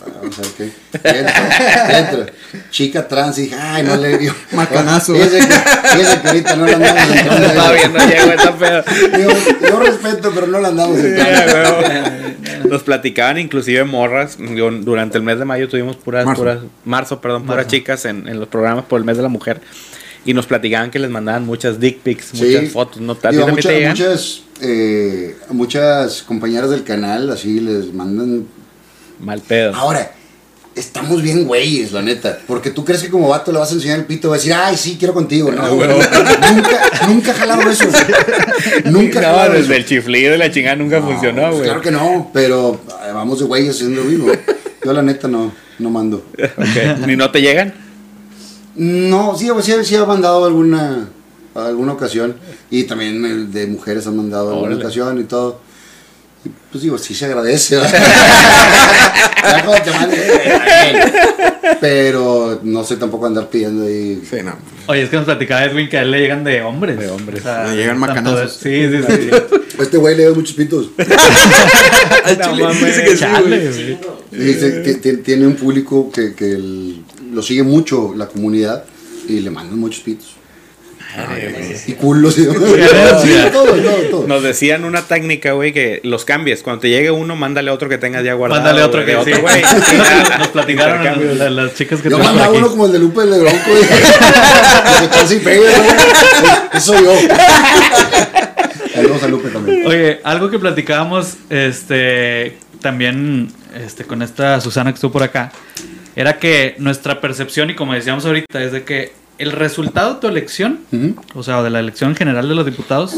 Vamos a ver qué. Entra, entra. Chica trans y dije, ay, no le dio. Macanazo. Fíjese que, fíjese que ahorita no la andamos entrando. Todavía no esa pedo. Digo, yo respeto, pero no la andamos entrando. Nos platicaban inclusive morras. digo, durante el mes de mayo tuvimos puras, Marzo. puras, marzo, perdón, puras Marzo. chicas en, en los programas por el mes de la mujer. Y nos platicaban que les mandaban muchas dick pics, Sí. muchas fotos. ¿No? Muchas, eh, muchas compañeras del canal así les mandan Mal pedo. Ahora, estamos bien güeyes, la neta. Porque tú crees que como vato le vas a enseñar el pito, vas a decir, ay, sí, quiero contigo. No, güey. nunca, nunca he jalado eso. Nunca no, desde eso. el chiflido y la chingada nunca funcionó, pues güey. Claro que no, pero eh, vamos de güeyes haciendo lo mismo. Yo la neta no, no mando. Ok. ¿Ni no te llegan? No, sí, sí, sí ha mandado alguna, alguna ocasión. Y también el de mujeres han mandado alguna ocasión y todo. Y pues digo, sí se agradece. ¿verdad? Ya cuando te manden, Pero no sé tampoco andar pidiendo ahí. Sí, no. Oye, es que nos platicaba Edwin que a él le llegan de hombres. De hombres. O Le llegan macanazos. de- Sí, sí, sí. Este güey le da muchos pitos. No mames. Dice que sí, Chale, güey. güey. Dice que ti- tiene un público que, que el- lo sigue mucho la comunidad y le mandan muchos pitos. Y culos y todo, todo, todo. Nos decían una técnica, güey, que los cambies. Cuando te llegue uno, mándale otro que tengas ya guardado. Mándale otro que sí. güey. Nos platicaron las, las chicas que Yo mandaba uno como el de Lupe el de Bronco. güey. Que casi pega, güey. Eso yo. Saludos a Lupe también. Oye, algo que platicábamos este, también este, con esta Susana que estuvo por acá, era que nuestra percepción, y como decíamos ahorita, es de que el resultado de tu elección, o sea, de la elección general de los diputados,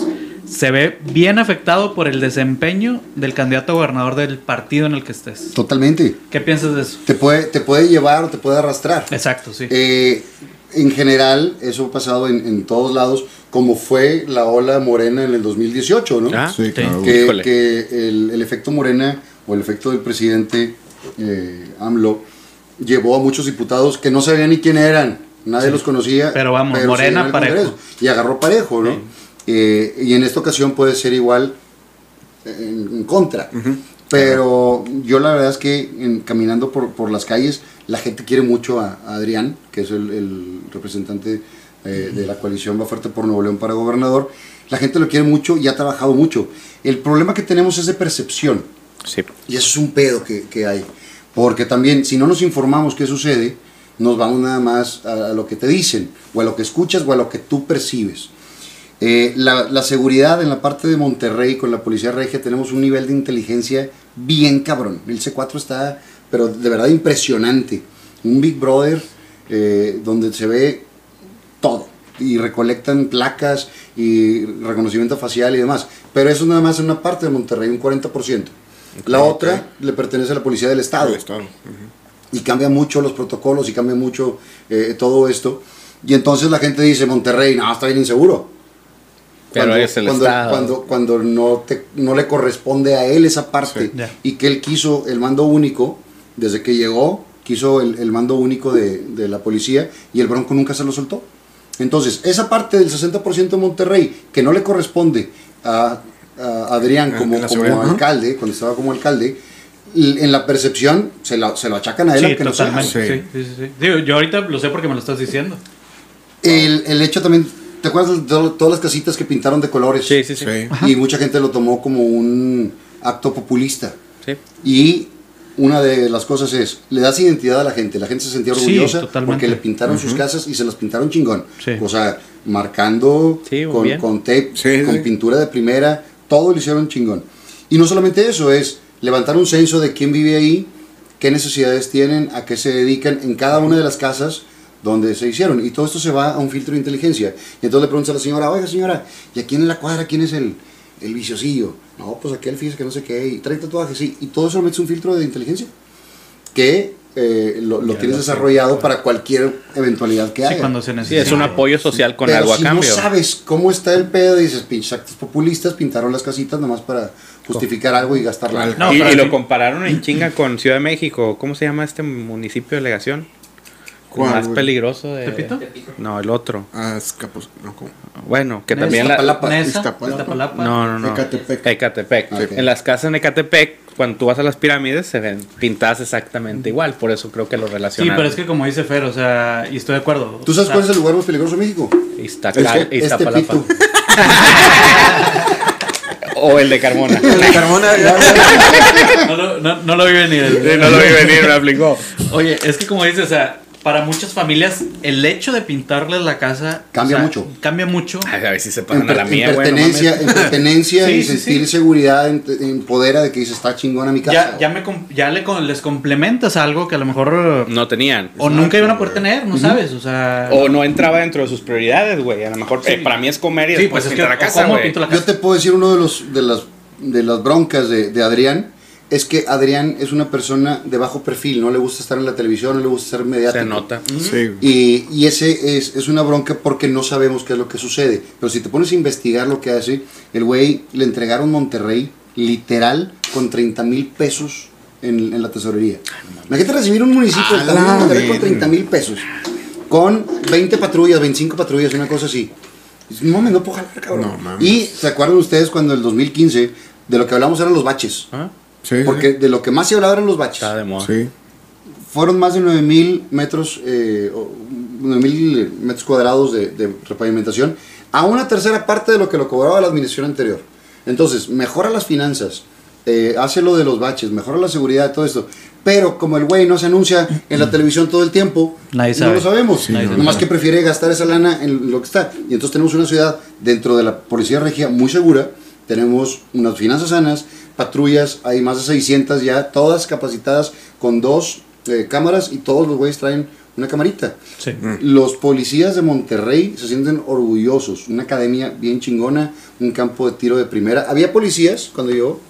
se ve bien afectado por el desempeño del candidato a gobernador del partido en el que estés. Totalmente. ¿Qué piensas de eso? Te puede, te puede llevar o te puede arrastrar. Exacto, sí. Eh, en general, eso ha pasado en, en todos lados, como fue la ola morena en el 2018, ¿no? Ah, Sí, claro. que, Híjole. que el, el efecto Morena o el efecto del presidente eh, AMLO llevó a muchos diputados que no sabían ni quién eran, nadie los conocía. Pero vamos, se Morena parejo. Congreso, Y agarró parejo, ¿no? Eh, y en esta ocasión puede ser igual en, en contra. Pero yo la verdad es que en- caminando por, por las calles, la gente quiere mucho a, a Adrián, que es el, el representante eh, de la coalición Va Fuerte por Nuevo León para gobernador. La gente lo quiere mucho y ha trabajado mucho. El problema que tenemos es de percepción. Sí. Y eso es un pedo que, que hay. Porque también, si no nos informamos qué sucede, nos vamos nada más a, a lo que te dicen, o a lo que escuchas, o a lo que tú percibes. Eh, la, la seguridad en la parte de Monterrey con la policía regia tenemos un nivel de inteligencia bien cabrón. El C4 está, pero de verdad impresionante. Un Big Brother eh, donde se ve todo y recolectan placas y reconocimiento facial y demás. Pero eso es nada más en una parte de Monterrey, un 40%. La otra le pertenece a la policía del Estado. Y cambia mucho los protocolos y cambia mucho eh, todo esto. Y entonces la gente dice, Monterrey, no, está bien inseguro. Pero Cuando- es el cuando, Estado. Cuando, cuando no, te, no le corresponde a él esa parte Sí. Y que él quiso el mando único, desde que llegó, quiso el, el mando único de, de la policía y el Bronco nunca se lo soltó. Entonces, esa parte del 60% de Monterrey que no le corresponde a, a Adrián En- como, como alcalde, cuando estaba como alcalde, en la percepción se, la- se lo achacan a él Sí, aunque no sea. totalmente. Sí. Sí, sí, sí. Digo, yo ahorita lo sé porque me lo estás diciendo. El, el hecho también, ¿te acuerdas de to- todas las casitas que pintaron de colores? Sí, sí, sí. Sí. Y mucha gente lo tomó como un acto populista. Sí. Y una de las cosas es, le das identidad a la gente. La gente se sentía orgullosa totalmente. porque le pintaron sus casas y se las pintaron chingón. Sí. O sea, marcando Sí, con, con tape, Sí, con sí. pintura de primera, todo lo hicieron chingón. Y no solamente eso, es levantar un censo de quién vive ahí, qué necesidades tienen, a qué se dedican en cada una de las casas donde se hicieron. Y todo esto se va a un filtro de inteligencia. Y entonces le preguntas a la señora, oiga señora, ¿y aquí en la cuadra quién es el, el viciosillo? No, pues aquel fíjese que no sé qué, y trae tatuajes, sí. Y todo eso lo metes un filtro de inteligencia que eh, lo, lo tienes lo sé. desarrollado para cualquier eventualidad que Sí, haya. cuando se Sí, necesita. es un apoyo social con Pero algo a si cambio. no sabes cómo está el pedo, dices, pinches actos populistas, pintaron las casitas nomás para justificar algo y gastar la No, y, lo compararon en chinga con Ciudad de México. ¿Cómo se llama este municipio de delegación? El ¿Cuál, más güey? peligroso de... ¿Tepito? No, el otro. Ah, es Capos. No, ¿cómo? Bueno, que Nesa, también la... Iztapalapa. Nesa, Iztapalapa. Iztapalapa. No, no, no. Ecatepec. Ecatepec. Ok. En las casas en Ecatepec, cuando tú vas a las pirámides, se ven pintadas exactamente igual. Por eso creo que lo Sí, relacionan. pero es que como dice Fer, o sea, y estoy de acuerdo. ¿Tú sabes O sea, cuál es el lugar más peligroso de México? Iztacal- Este- Iztapalapa. o el de Carmona. El de Carmona. No no lo vi venir. Sí, no lo vi venir, me aplicó. Oye, es que como dices, o sea, para muchas familias el hecho de pintarles la casa Cambia o sea, mucho. Cambia mucho. Ay, a ver si se En, pasan a la en mía, pertenencia, en pertenencia Sí, y sí, sentir sí. seguridad, en, empodera de que dices, está chingona mi casa. Ya, ya, me, ya le con- les complementas algo que a lo mejor No tenían. o nunca iban a poder tener, no sabes, o sea... O no entraba dentro de sus prioridades, güey. A lo mejor eh, para mí es comer y sí, después pues es que la casa, ¿cómo güey. pinto la Yo te puedo decir uno de los de las de las broncas de, de Adrián es que Adrián es una persona de bajo perfil, no le gusta estar en la televisión, no le gusta ser mediático. Se nota. Sí. Y, y ese es, es una bronca porque no sabemos qué es lo que sucede. Pero si te pones a investigar lo que hace, el güey le entregaron Monterrey literal con 30 mil pesos en, en la tesorería. Imagínate recibir un municipio del A tamaño de Monterrey con verga. 30 mil pesos. Con 20 patrullas, 25 patrullas, una cosa así. No, me no puedo jalar, cabrón. No, y se acuerdan ustedes cuando en el 2015 de lo que hablamos eran los baches. ¿Ah? Sí, Porque de lo que más se hablaba eran los baches Está de moda. Sí. fueron más de 9000 metros, eh, o 9000 metros cuadrados de, de repavimentación a una tercera parte de lo que lo cobraba la administración anterior. Entonces, mejora las finanzas, eh, hace lo de los baches, mejora la seguridad, todo esto. Pero como el güey no se anuncia en la televisión todo el tiempo, Nadie no sabe. lo sabemos. Nadie sabe. Nomás que prefiere gastar esa lana en lo que está. Y entonces tenemos una ciudad dentro de la policía regia muy segura. Tenemos unas finanzas sanas, patrullas, hay más de 600 ya, todas capacitadas con dos eh, cámaras y todos los güeyes traen una camarita. Sí. Los policías de Monterrey se sienten orgullosos. Una academia bien chingona, un campo de tiro de primera. Había policías cuando yo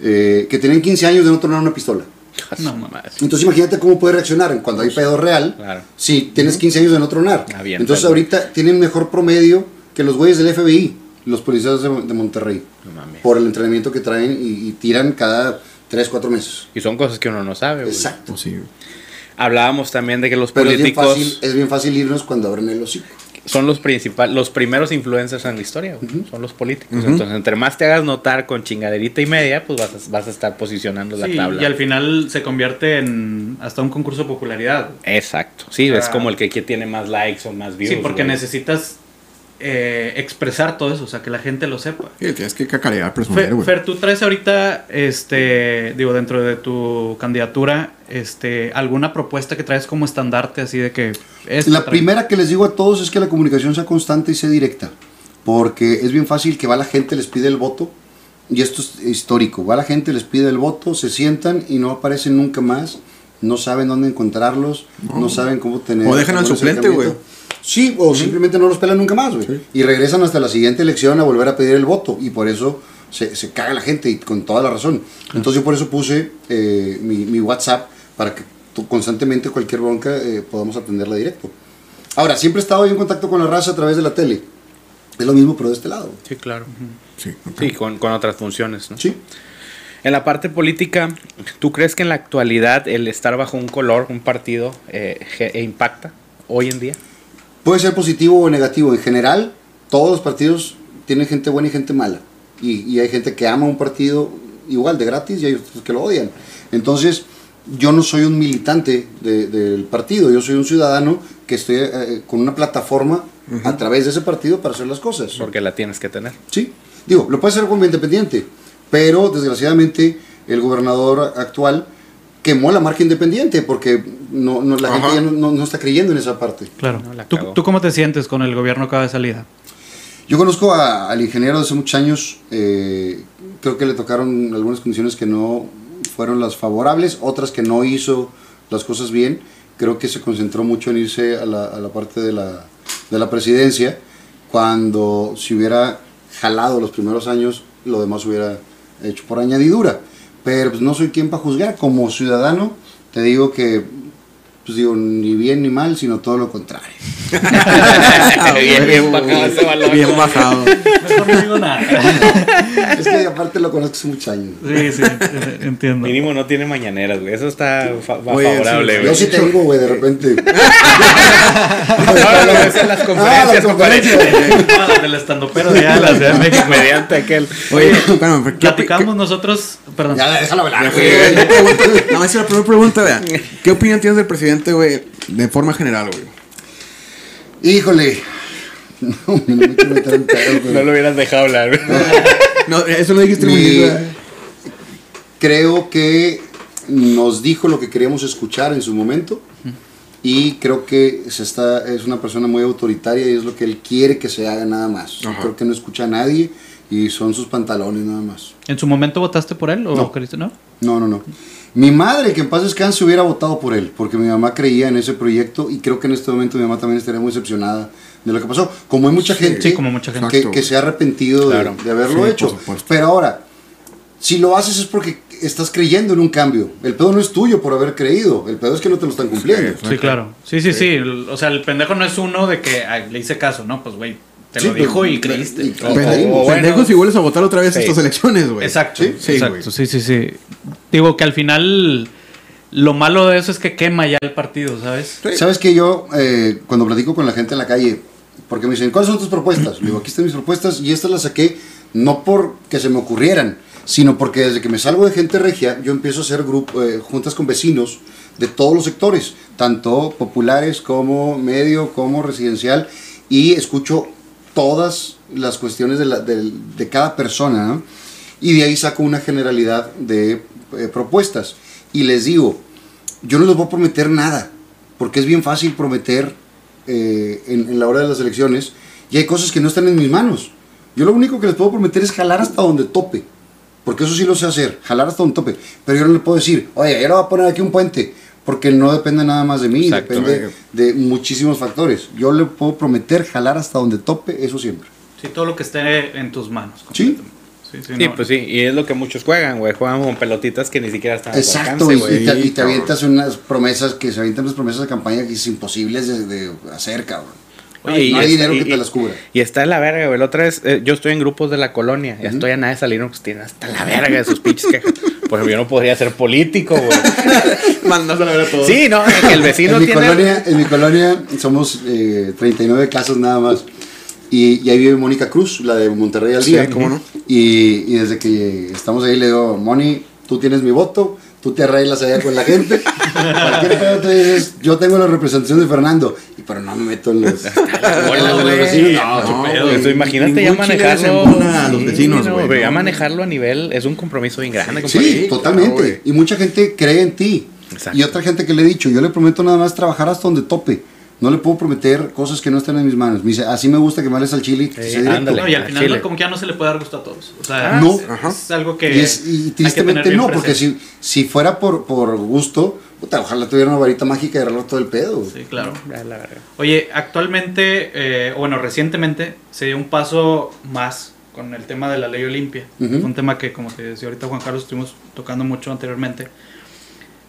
eh, que tenían 15 años de no tronar una pistola. No, Mamás. Entonces imagínate cómo puede reaccionar cuando hay pedo real. Claro. Si tienes 15 años de no tronar. Avienta. Entonces ahorita tienen mejor promedio que los güeyes del FBI, los policías de, de Monterrey. No mames. Por el entrenamiento que traen y, y tiran cada 3, 4 meses. Y son cosas que uno no sabe. güey. Exacto. Pues sí. Hablábamos también de que los Pero es bien, políticos fácil, es bien fácil irnos cuando abren el hocico. son los principales, los primeros influencers en la historia, güey. son los políticos. Entonces, entre más te hagas notar con chingaderita y media, pues vas a, vas a estar posicionando la tabla. y al final se convierte en hasta un concurso de popularidad. Exacto. Sí, O es como el que, que tiene más likes o más views. Sí, porque güey. necesitas eh, expresar todo eso, o sea, que la gente lo sepa. Sí, tienes que cacarear, presumir, Fer, güey. Fer, tú traes ahorita, este, digo, dentro de tu candidatura, este, alguna propuesta que traes como estandarte, así de que... esta La trae- primera que les digo a todos es que la comunicación sea constante y sea directa. Porque es bien fácil que va la gente, les pide el voto. Y esto es histórico. Va la gente, les pide el voto, se sientan y no aparecen nunca más. No saben dónde encontrarlos. No, saben cómo tener. O dejan al suplente, acercamiento. Sí, o simplemente no los pelan nunca más, güey. Sí. Y regresan hasta la siguiente elección a volver a pedir el voto. Y por eso se, se caga la gente y con toda la razón. Entonces yo por eso puse eh, mi, mi WhatsApp para que tú- constantemente cualquier bronca eh, podamos atenderla directo. Ahora, siempre he estado yo en contacto con la raza a través de la tele. Es lo mismo, pero de este lado. Sí, claro. Sí, con, con otras funciones, ¿no? Sí. En la parte política, ¿tú crees que en la actualidad el estar bajo un color, un partido, eh, impacta hoy en día? Puede ser positivo o negativo. En general, todos los partidos tienen gente buena y gente mala. Y, y hay gente que ama un partido igual de gratis y hay otros que lo odian. Entonces, yo no soy un militante de- del partido, yo soy un ciudadano que estoy eh, con una plataforma a través de ese partido para hacer las cosas. Porque la tienes que tener. Sí, digo, lo puede hacer como independiente, pero desgraciadamente el gobernador actual quemó la marca independiente porque no, no- la Ajá. gente ya no, no- no está creyendo en esa parte. Claro. ¿Tú, tú cómo te sientes con el gobierno que va de salida? Yo conozco a- al ingeniero de hace muchos años, eh, creo que le tocaron algunas condiciones que no fueron las favorables, otras que no hizo las cosas bien, creo que se concentró mucho en irse a la, a la parte de la, de la presidencia, cuando si hubiera jalado los primeros años, lo demás hubiera hecho por añadidura. Pero pues no soy quien para juzgar, como ciudadano te digo que, pues digo, ni bien ni mal, sino todo lo contrario. bien, bien bajado ese balón. Bien bajado. Mejor no digo nada. es que aparte lo conozco hace muchos años. Sí, sí, eh, entiendo. Mínimo no tiene mañaneras, güey. Eso está fa- Oye, favorable, sí, güey. Yo sí tengo, güey, de repente. Ahora lo ves en las conferencias, Ah, conferencias. Ah, la del estandopero de allá de de México. Mediante aquel. Oye, ¿qué opi- Platicamos nosotros, perdón. Ya, déjalo hablar, qué- güey. No, esa es la primera pregunta, vea. ¿Qué opinión tienes del presidente, güey, de forma general, güey? Híjole. No, no me quiero meter en pedos, güey. No lo hubieras dejado hablar, güey. No, eso lo dijiste muy bien. Creo que nos dijo lo que queríamos escuchar en su momento. Y creo que se está, es una persona muy autoritaria y es lo que él quiere que se haga nada más. Ajá. Creo que no escucha a nadie y son sus pantalones nada más. ¿En su momento votaste por él o No. queriste no? No, no, no. Mi madre, que en paz descanse, hubiera votado por él, porque mi mamá creía en ese proyecto y creo que en este momento mi mamá también estaría muy decepcionada de lo que pasó. Como hay mucha gente, sí, como mucha gente. que, que se ha arrepentido de- Claro. de, haberlo Sí, hecho. Pero ahora, si lo haces es porque estás creyendo en un cambio. El pedo no es tuyo por haber creído, el pedo es que no te lo están cumpliendo. Sí, claro. Sí, sí, sí. El- O sea, el pendejo no es uno de que ay, le hice caso, ¿no? Pues, güey, te Sí, lo dijo pero- y creíste. y- O- Pendejo, o bueno, pendejo si vuelves a votar otra vez sí. estas elecciones, güey. Exacto, Sí, sí, exacto. Sí, sí, sí. Digo que al final lo malo de eso es que quema ya el partido, ¿sabes? Sí. ¿Sabes que yo, eh, cuando platico con la gente en la calle, porque me dicen, ¿cuáles son tus propuestas? Le digo, aquí están mis propuestas y estas las saqué no porque se me ocurrieran, sino porque desde que me salgo de gente regia, yo empiezo a hacer grupo, eh, juntas con vecinos de todos los sectores, tanto populares como medio, como residencial, y escucho todas las cuestiones de, cada persona. Y de ahí saco una generalidad de eh, propuestas. Y les digo, yo no les voy a prometer nada, porque es bien fácil prometer eh, en, la hora de las elecciones y hay cosas que no están en mis manos. Yo lo único que les puedo prometer es jalar hasta donde tope, porque eso sí lo sé hacer, jalar hasta donde tope. Pero yo no le puedo decir, oye, yo le voy a poner aquí un puente, porque no depende nada más de mí, Exacto. depende de muchísimos factores. Yo le puedo prometer jalar hasta donde tope, eso siempre. Sí, todo lo que esté en tus manos. Sí. Sí, sí, Sí, no. pues sí, y es lo que muchos juegan, güey. Juegan con pelotitas que ni siquiera están Exacto, alcance, y, güey. y te, y te avientas unas promesas que se avientan unas promesas de campaña que es imposibles de, de hacer, cabrón. Oye, y no hay es- dinero y- que te las cubra. Y está en la verga, güey. La otra vez, eh, yo estoy en grupos de la colonia. Ya estoy a nada de salir, no, pues tienen hasta la verga de sus pinches quejas. Por ejemplo, yo no podría ser político, güey. Mandas a la ver a todos. Sí, no, que el vecino en, mi tiene. colonia, en mi colonia somos eh, 39 casas nada más. Y, y ahí vive Mónica Cruz, la de Monterrey al Sí, día. cómo no. Y, y desde que estamos ahí le digo, Moni, tú tienes mi voto, tú te arreglas allá con la gente. Cualquier pedo tú dices, yo tengo la representación de Fernando. Y pero no me meto en los, güey. vecinos. No, No, pedo. Eso, imagínate ya manejarlo. a los vecinos, no, güey, pero ya no. manejarlo a nivel es un compromiso bien grande, Sí, totalmente. y mucha gente cree en ti. Exacto. Y otra gente que le he dicho, yo le prometo nada más trabajar hasta donde tope. No le puedo prometer cosas que no estén en mis manos. Me dice, así me gusta que me hables al chile y que Sí, sea directo". ándale. No, y al final no, como que ya no se le puede dar gusto a todos. O sea, Ah, No. es, Ajá. es algo que. Y, es- y tristemente no, porque si, si fuera por, por gusto, puta, ojalá tuviera una varita mágica y arreglar todo el pedo. Sí, claro. Verga. Oye, actualmente, eh, o bueno, recientemente se dio un paso más con el tema de la ley Olimpia. Fue un tema que, como te decía ahorita Juan Carlos, estuvimos tocando mucho anteriormente.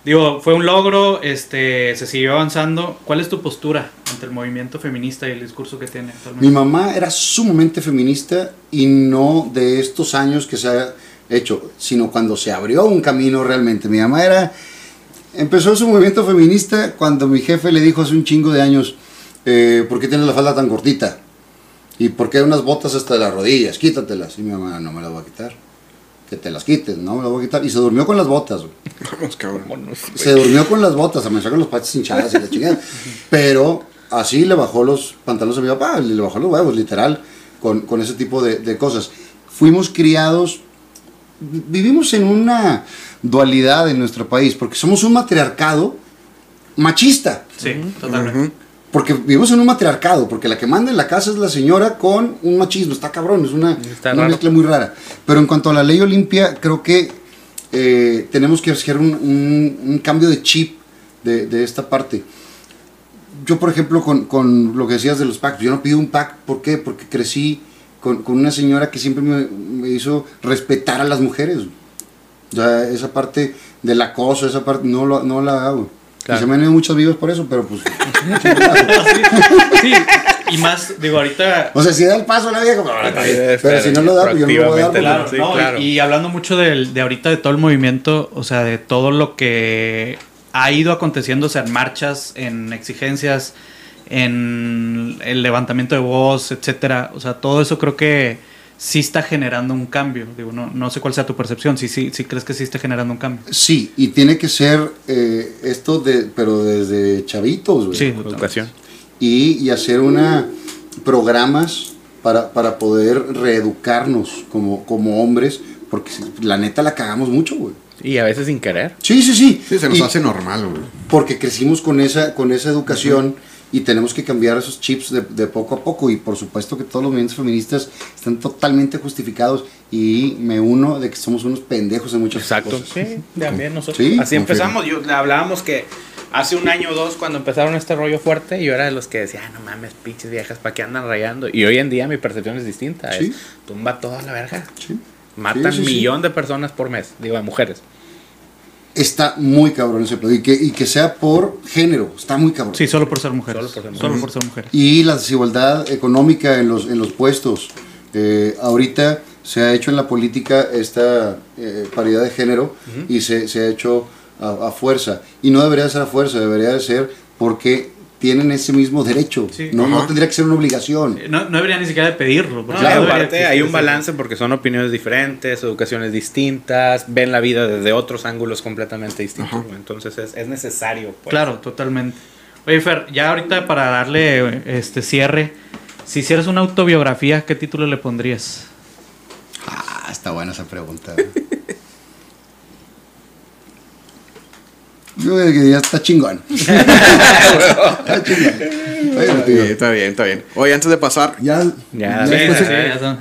Digo, fue un logro, este, se siguió avanzando. ¿Cuál es tu postura ante el movimiento feminista y el discurso que tiene Mi actualmente? mamá era sumamente feminista y no de estos años que se ha hecho, sino cuando se abrió un camino realmente. Mi mamá era... Empezó su movimiento feminista cuando mi jefe le dijo hace un chingo de años, eh, ¿por qué tienes la falda tan cortita? ¿Y por qué unas botas hasta las rodillas? Quítatelas. Y mi mamá, no me las voy a quitar. Que te las quites, no me las voy a quitar. Y se durmió con las botas. güey. Vamos, cabrón. Vámonos. Se durmió con las botas, a con los patos hinchadas y la chingada. Pero así le bajó los pantalones a mi papá, le bajó los huevos, literal, con, con ese tipo de, de cosas. Fuimos criados, vi- vivimos en una dualidad en nuestro país, porque somos un matriarcado machista. Sí, totalmente. Porque vivimos en un matriarcado, porque la que manda en la casa es la señora con un machismo, está cabrón, es una, una mezcla muy rara. Pero en cuanto a la ley Olimpia, creo que eh, tenemos que hacer un, un- un cambio de chip de, de esta parte. Yo, por ejemplo, con, con lo que decías de los packs, yo no pido un pack, ¿por qué? Porque crecí con, con una señora que siempre me, me hizo respetar a las mujeres. O sea, esa parte del acoso, esa parte, no, lo- no la hago. Claro. Y se me han ido muchos vivos por eso, pero pues... Sí, y más, digo, ahorita O sea, si da el paso a la vieja, pues, bien. Eh, pero si no lo da, pues yo no lo voy a dar. porque- Sí, no, y- claro. y, hablando mucho del- de ahorita de todo el movimiento, o sea, de todo lo que ha ido aconteciendo, o sea, en marchas, en exigencias, en el levantamiento de voz, etcétera, o sea, todo eso creo que sí está generando un cambio. Digo, no, no sé cuál sea tu percepción, si sí, sí crees que sí está generando un cambio. Sí, y tiene que ser eh, esto, de, pero desde chavitos, güey. Sí, Educación. Y, y hacer una programas para, para poder reeducarnos como, como hombres, porque la neta la cagamos mucho, güey. Y a veces sin querer. Sí, sí, sí. Sí, se nos Y- hace normal, güey. porque crecimos con esa, con esa educación y tenemos que cambiar esos chips de, de poco a poco y por supuesto que todos los movimientos feministas están totalmente justificados y me uno de que somos unos pendejos en muchas Exacto. cosas. Sí, también nosotros. Sí, Así empezamos. Yo, hablábamos que hace un año o dos, cuando empezaron este rollo fuerte, yo era de los que decía, "Ah, no mames, pinches viejas, ¿para qué andan rayando? Y hoy en día mi percepción es distinta. Sí. Es, tumba toda la verga. Sí. Matan Sí, sí, sí. millón de personas por mes, digo, de mujeres. Está muy cabrón ese pedo. Y que, y que sea por género, está muy cabrón. Sí, solo por ser mujeres. Solo por ser Solo por ser mujeres. Y la desigualdad económica en los, en los puestos. Eh, ahorita se ha hecho en la política esta eh, paridad de género y se, se ha hecho a, a fuerza. Y no debería ser a fuerza, debería de ser porque tienen ese mismo derecho. Sí. No, no tendría que ser una obligación. No, no debería ni siquiera de pedirlo. porque No, no y debería aparte hay un balance porque son opiniones diferentes, educaciones distintas, ven la vida desde otros ángulos completamente distintos. Entonces es, es necesario. pues. Claro, totalmente. Oye, Fer, ya ahorita para darle este cierre, si hicieras una autobiografía, ¿qué título le pondrías? Ah, está buena esa pregunta. Yo creo que ya está chingón. está chingón. Está bien, está bien, está bien. Oye, antes de pasar, ya,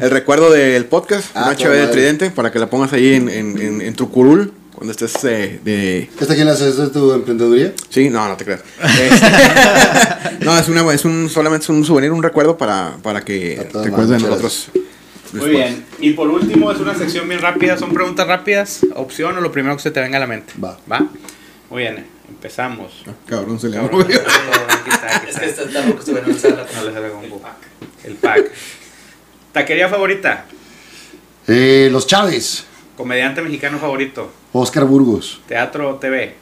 el recuerdo del podcast, Ah, HB de. Tridente, para que la pongas ahí en, en, en, en tu curul, cuando estés eh, de... ¿Esta quién la hace? ¿Esta es tu emprendeduría? Sí, no, no te creas. Este, no, es, una, es un, solamente es un souvenir, un recuerdo para, para que te acuerdes de nosotros. Muy bien. Y por último, es una sección bien rápida. Son preguntas rápidas. Opción o lo primero que se te venga a la mente. Va. ¿Va? Muy bien. Empezamos. Ah, Cabrón, se le Cabrón. movió. Aquí está, aquí está. está estuve en. El pack. Taquería favorita. Eh, Los Chávez. Comediante mexicano favorito. Oscar Burgos. Teatro o TV.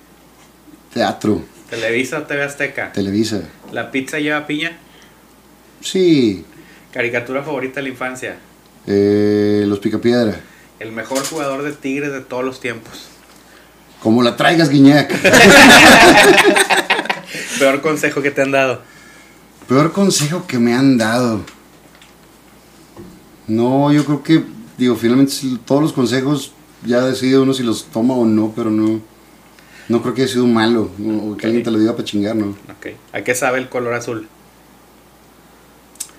Teatro. Televisa o TV Azteca. Televisa. La pizza lleva piña. Sí. Caricatura favorita de la infancia. Eh, los Picapiedra. El mejor jugador de Tigres de todos los tiempos. Como la traigas, Guiñac. Peor consejo que te han dado. Peor consejo que me han dado. No, yo creo que, digo, finalmente todos los consejos ya decide uno si los toma o no, pero no. No creo que haya sido malo. O que alguien te lo diga para chingar, ¿no? Ok. ¿A qué sabe el color azul?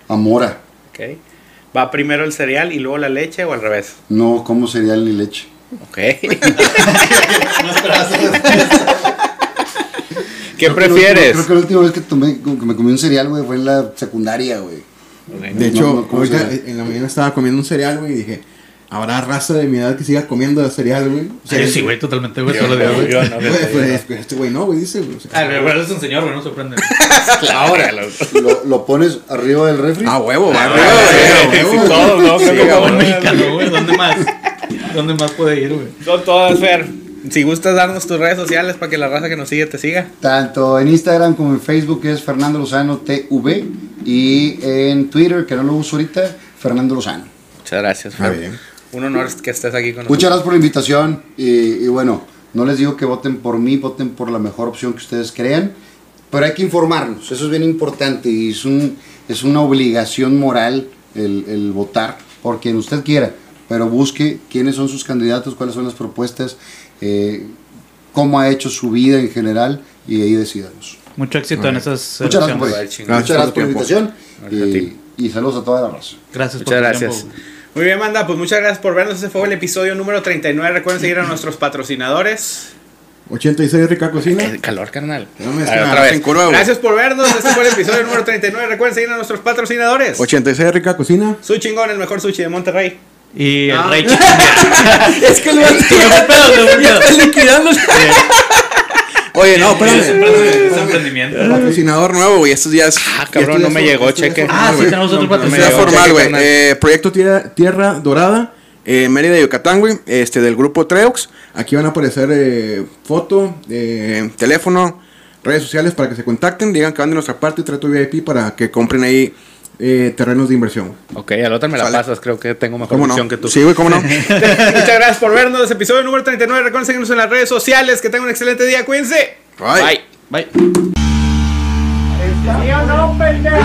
Amora. Ok. ¿Va primero el cereal y luego la leche o al revés? No como cereal ni leche. Ok. ¿Qué Creo prefieres? Creo que la última vez que, tomé, que me comí un cereal, güey, fue en la secundaria, güey. De No, hecho, no, ¿cómo ahorita en la mañana estaba comiendo un cereal, güey, y dije, ¿habrá raza de mi edad que siga comiendo cereal, güey? O sea, Sí, sí, güey, totalmente, güey, días, no, güey. pues, este güey no, güey, dice, güey. o sea, Ah, pero es un señor, güey, no sorprende. Ahora, lo- Lo, lo pones arriba del refri. Ah, huevo, va, Ah, arriba, todo, ¿no? Como huevo. mexicano, güey, ¿dónde más? ¿Dónde más puede ir, güey? Son todas, Fer. Si gustas darnos tus redes sociales para que la raza que nos sigue te siga. Tanto en Instagram como en Facebook es Fernando Lozano TV y en Twitter, que no lo uso ahorita, Fernando Lozano. Muchas gracias, Fer. bien. Un honor que estés aquí con nosotros. Muchas gracias por la invitación y, y bueno, no les digo que voten por mí, voten por la mejor opción que ustedes crean, pero hay que informarnos, eso es bien importante y es, un, es una obligación moral el, el votar por quien usted quiera, pero busque quiénes son sus candidatos, cuáles son las propuestas, eh, cómo ha hecho su vida en general y ahí decidamos. Mucho éxito en esas Muchas gracias por, muchas gracias por la invitación y, y saludos a toda la raza. Gracias por Muchas tu gracias. tiempo. Muy bien, Manda, pues muchas gracias por vernos. Ese fue el episodio número 39. Recuerden seguir a nuestros patrocinadores. 86 Rica Cocina. El calor, carnal. No me A ver, escalas otra vez. en curva, güey. Gracias por vernos. Este fue el episodio número 39. Recuerden seguir a nuestros patrocinadores. 86 Rica Cocina. Su chingón, el mejor sushi de Monterrey. Y el Ah. rey. Es que lo ¿Qué pedo, qué pedo? liquidando. Oye, no, Es espérame. emprendimiento, es emprendimiento. Patrocinador nuevo, güey. Estos días. Ah, cabrón, no me llegó cheque. Ah, sí, tenemos otro No, no me patrocinador. Formal, güey. Eh, Proyecto Tierra, Tierra Dorada, eh, Mérida, Yucatán, güey. Este, del grupo Treux. Aquí van a aparecer eh, foto, eh, teléfono, redes sociales para que se contacten. Digan que van de nuestra parte, trato VIP para que compren ahí eh, terrenos de inversión. Ok, al otro me la Sale. pasas. Creo que tengo mejor ¿Cómo visión no? que tú. Sí, güey, ¿cómo no? Muchas gracias por vernos. Episodio número 39. Recuerden seguirnos en las redes sociales. Que tengan un excelente día. Cuídense. Bye. Bye. Bye. ¿Sí o no, pendejo?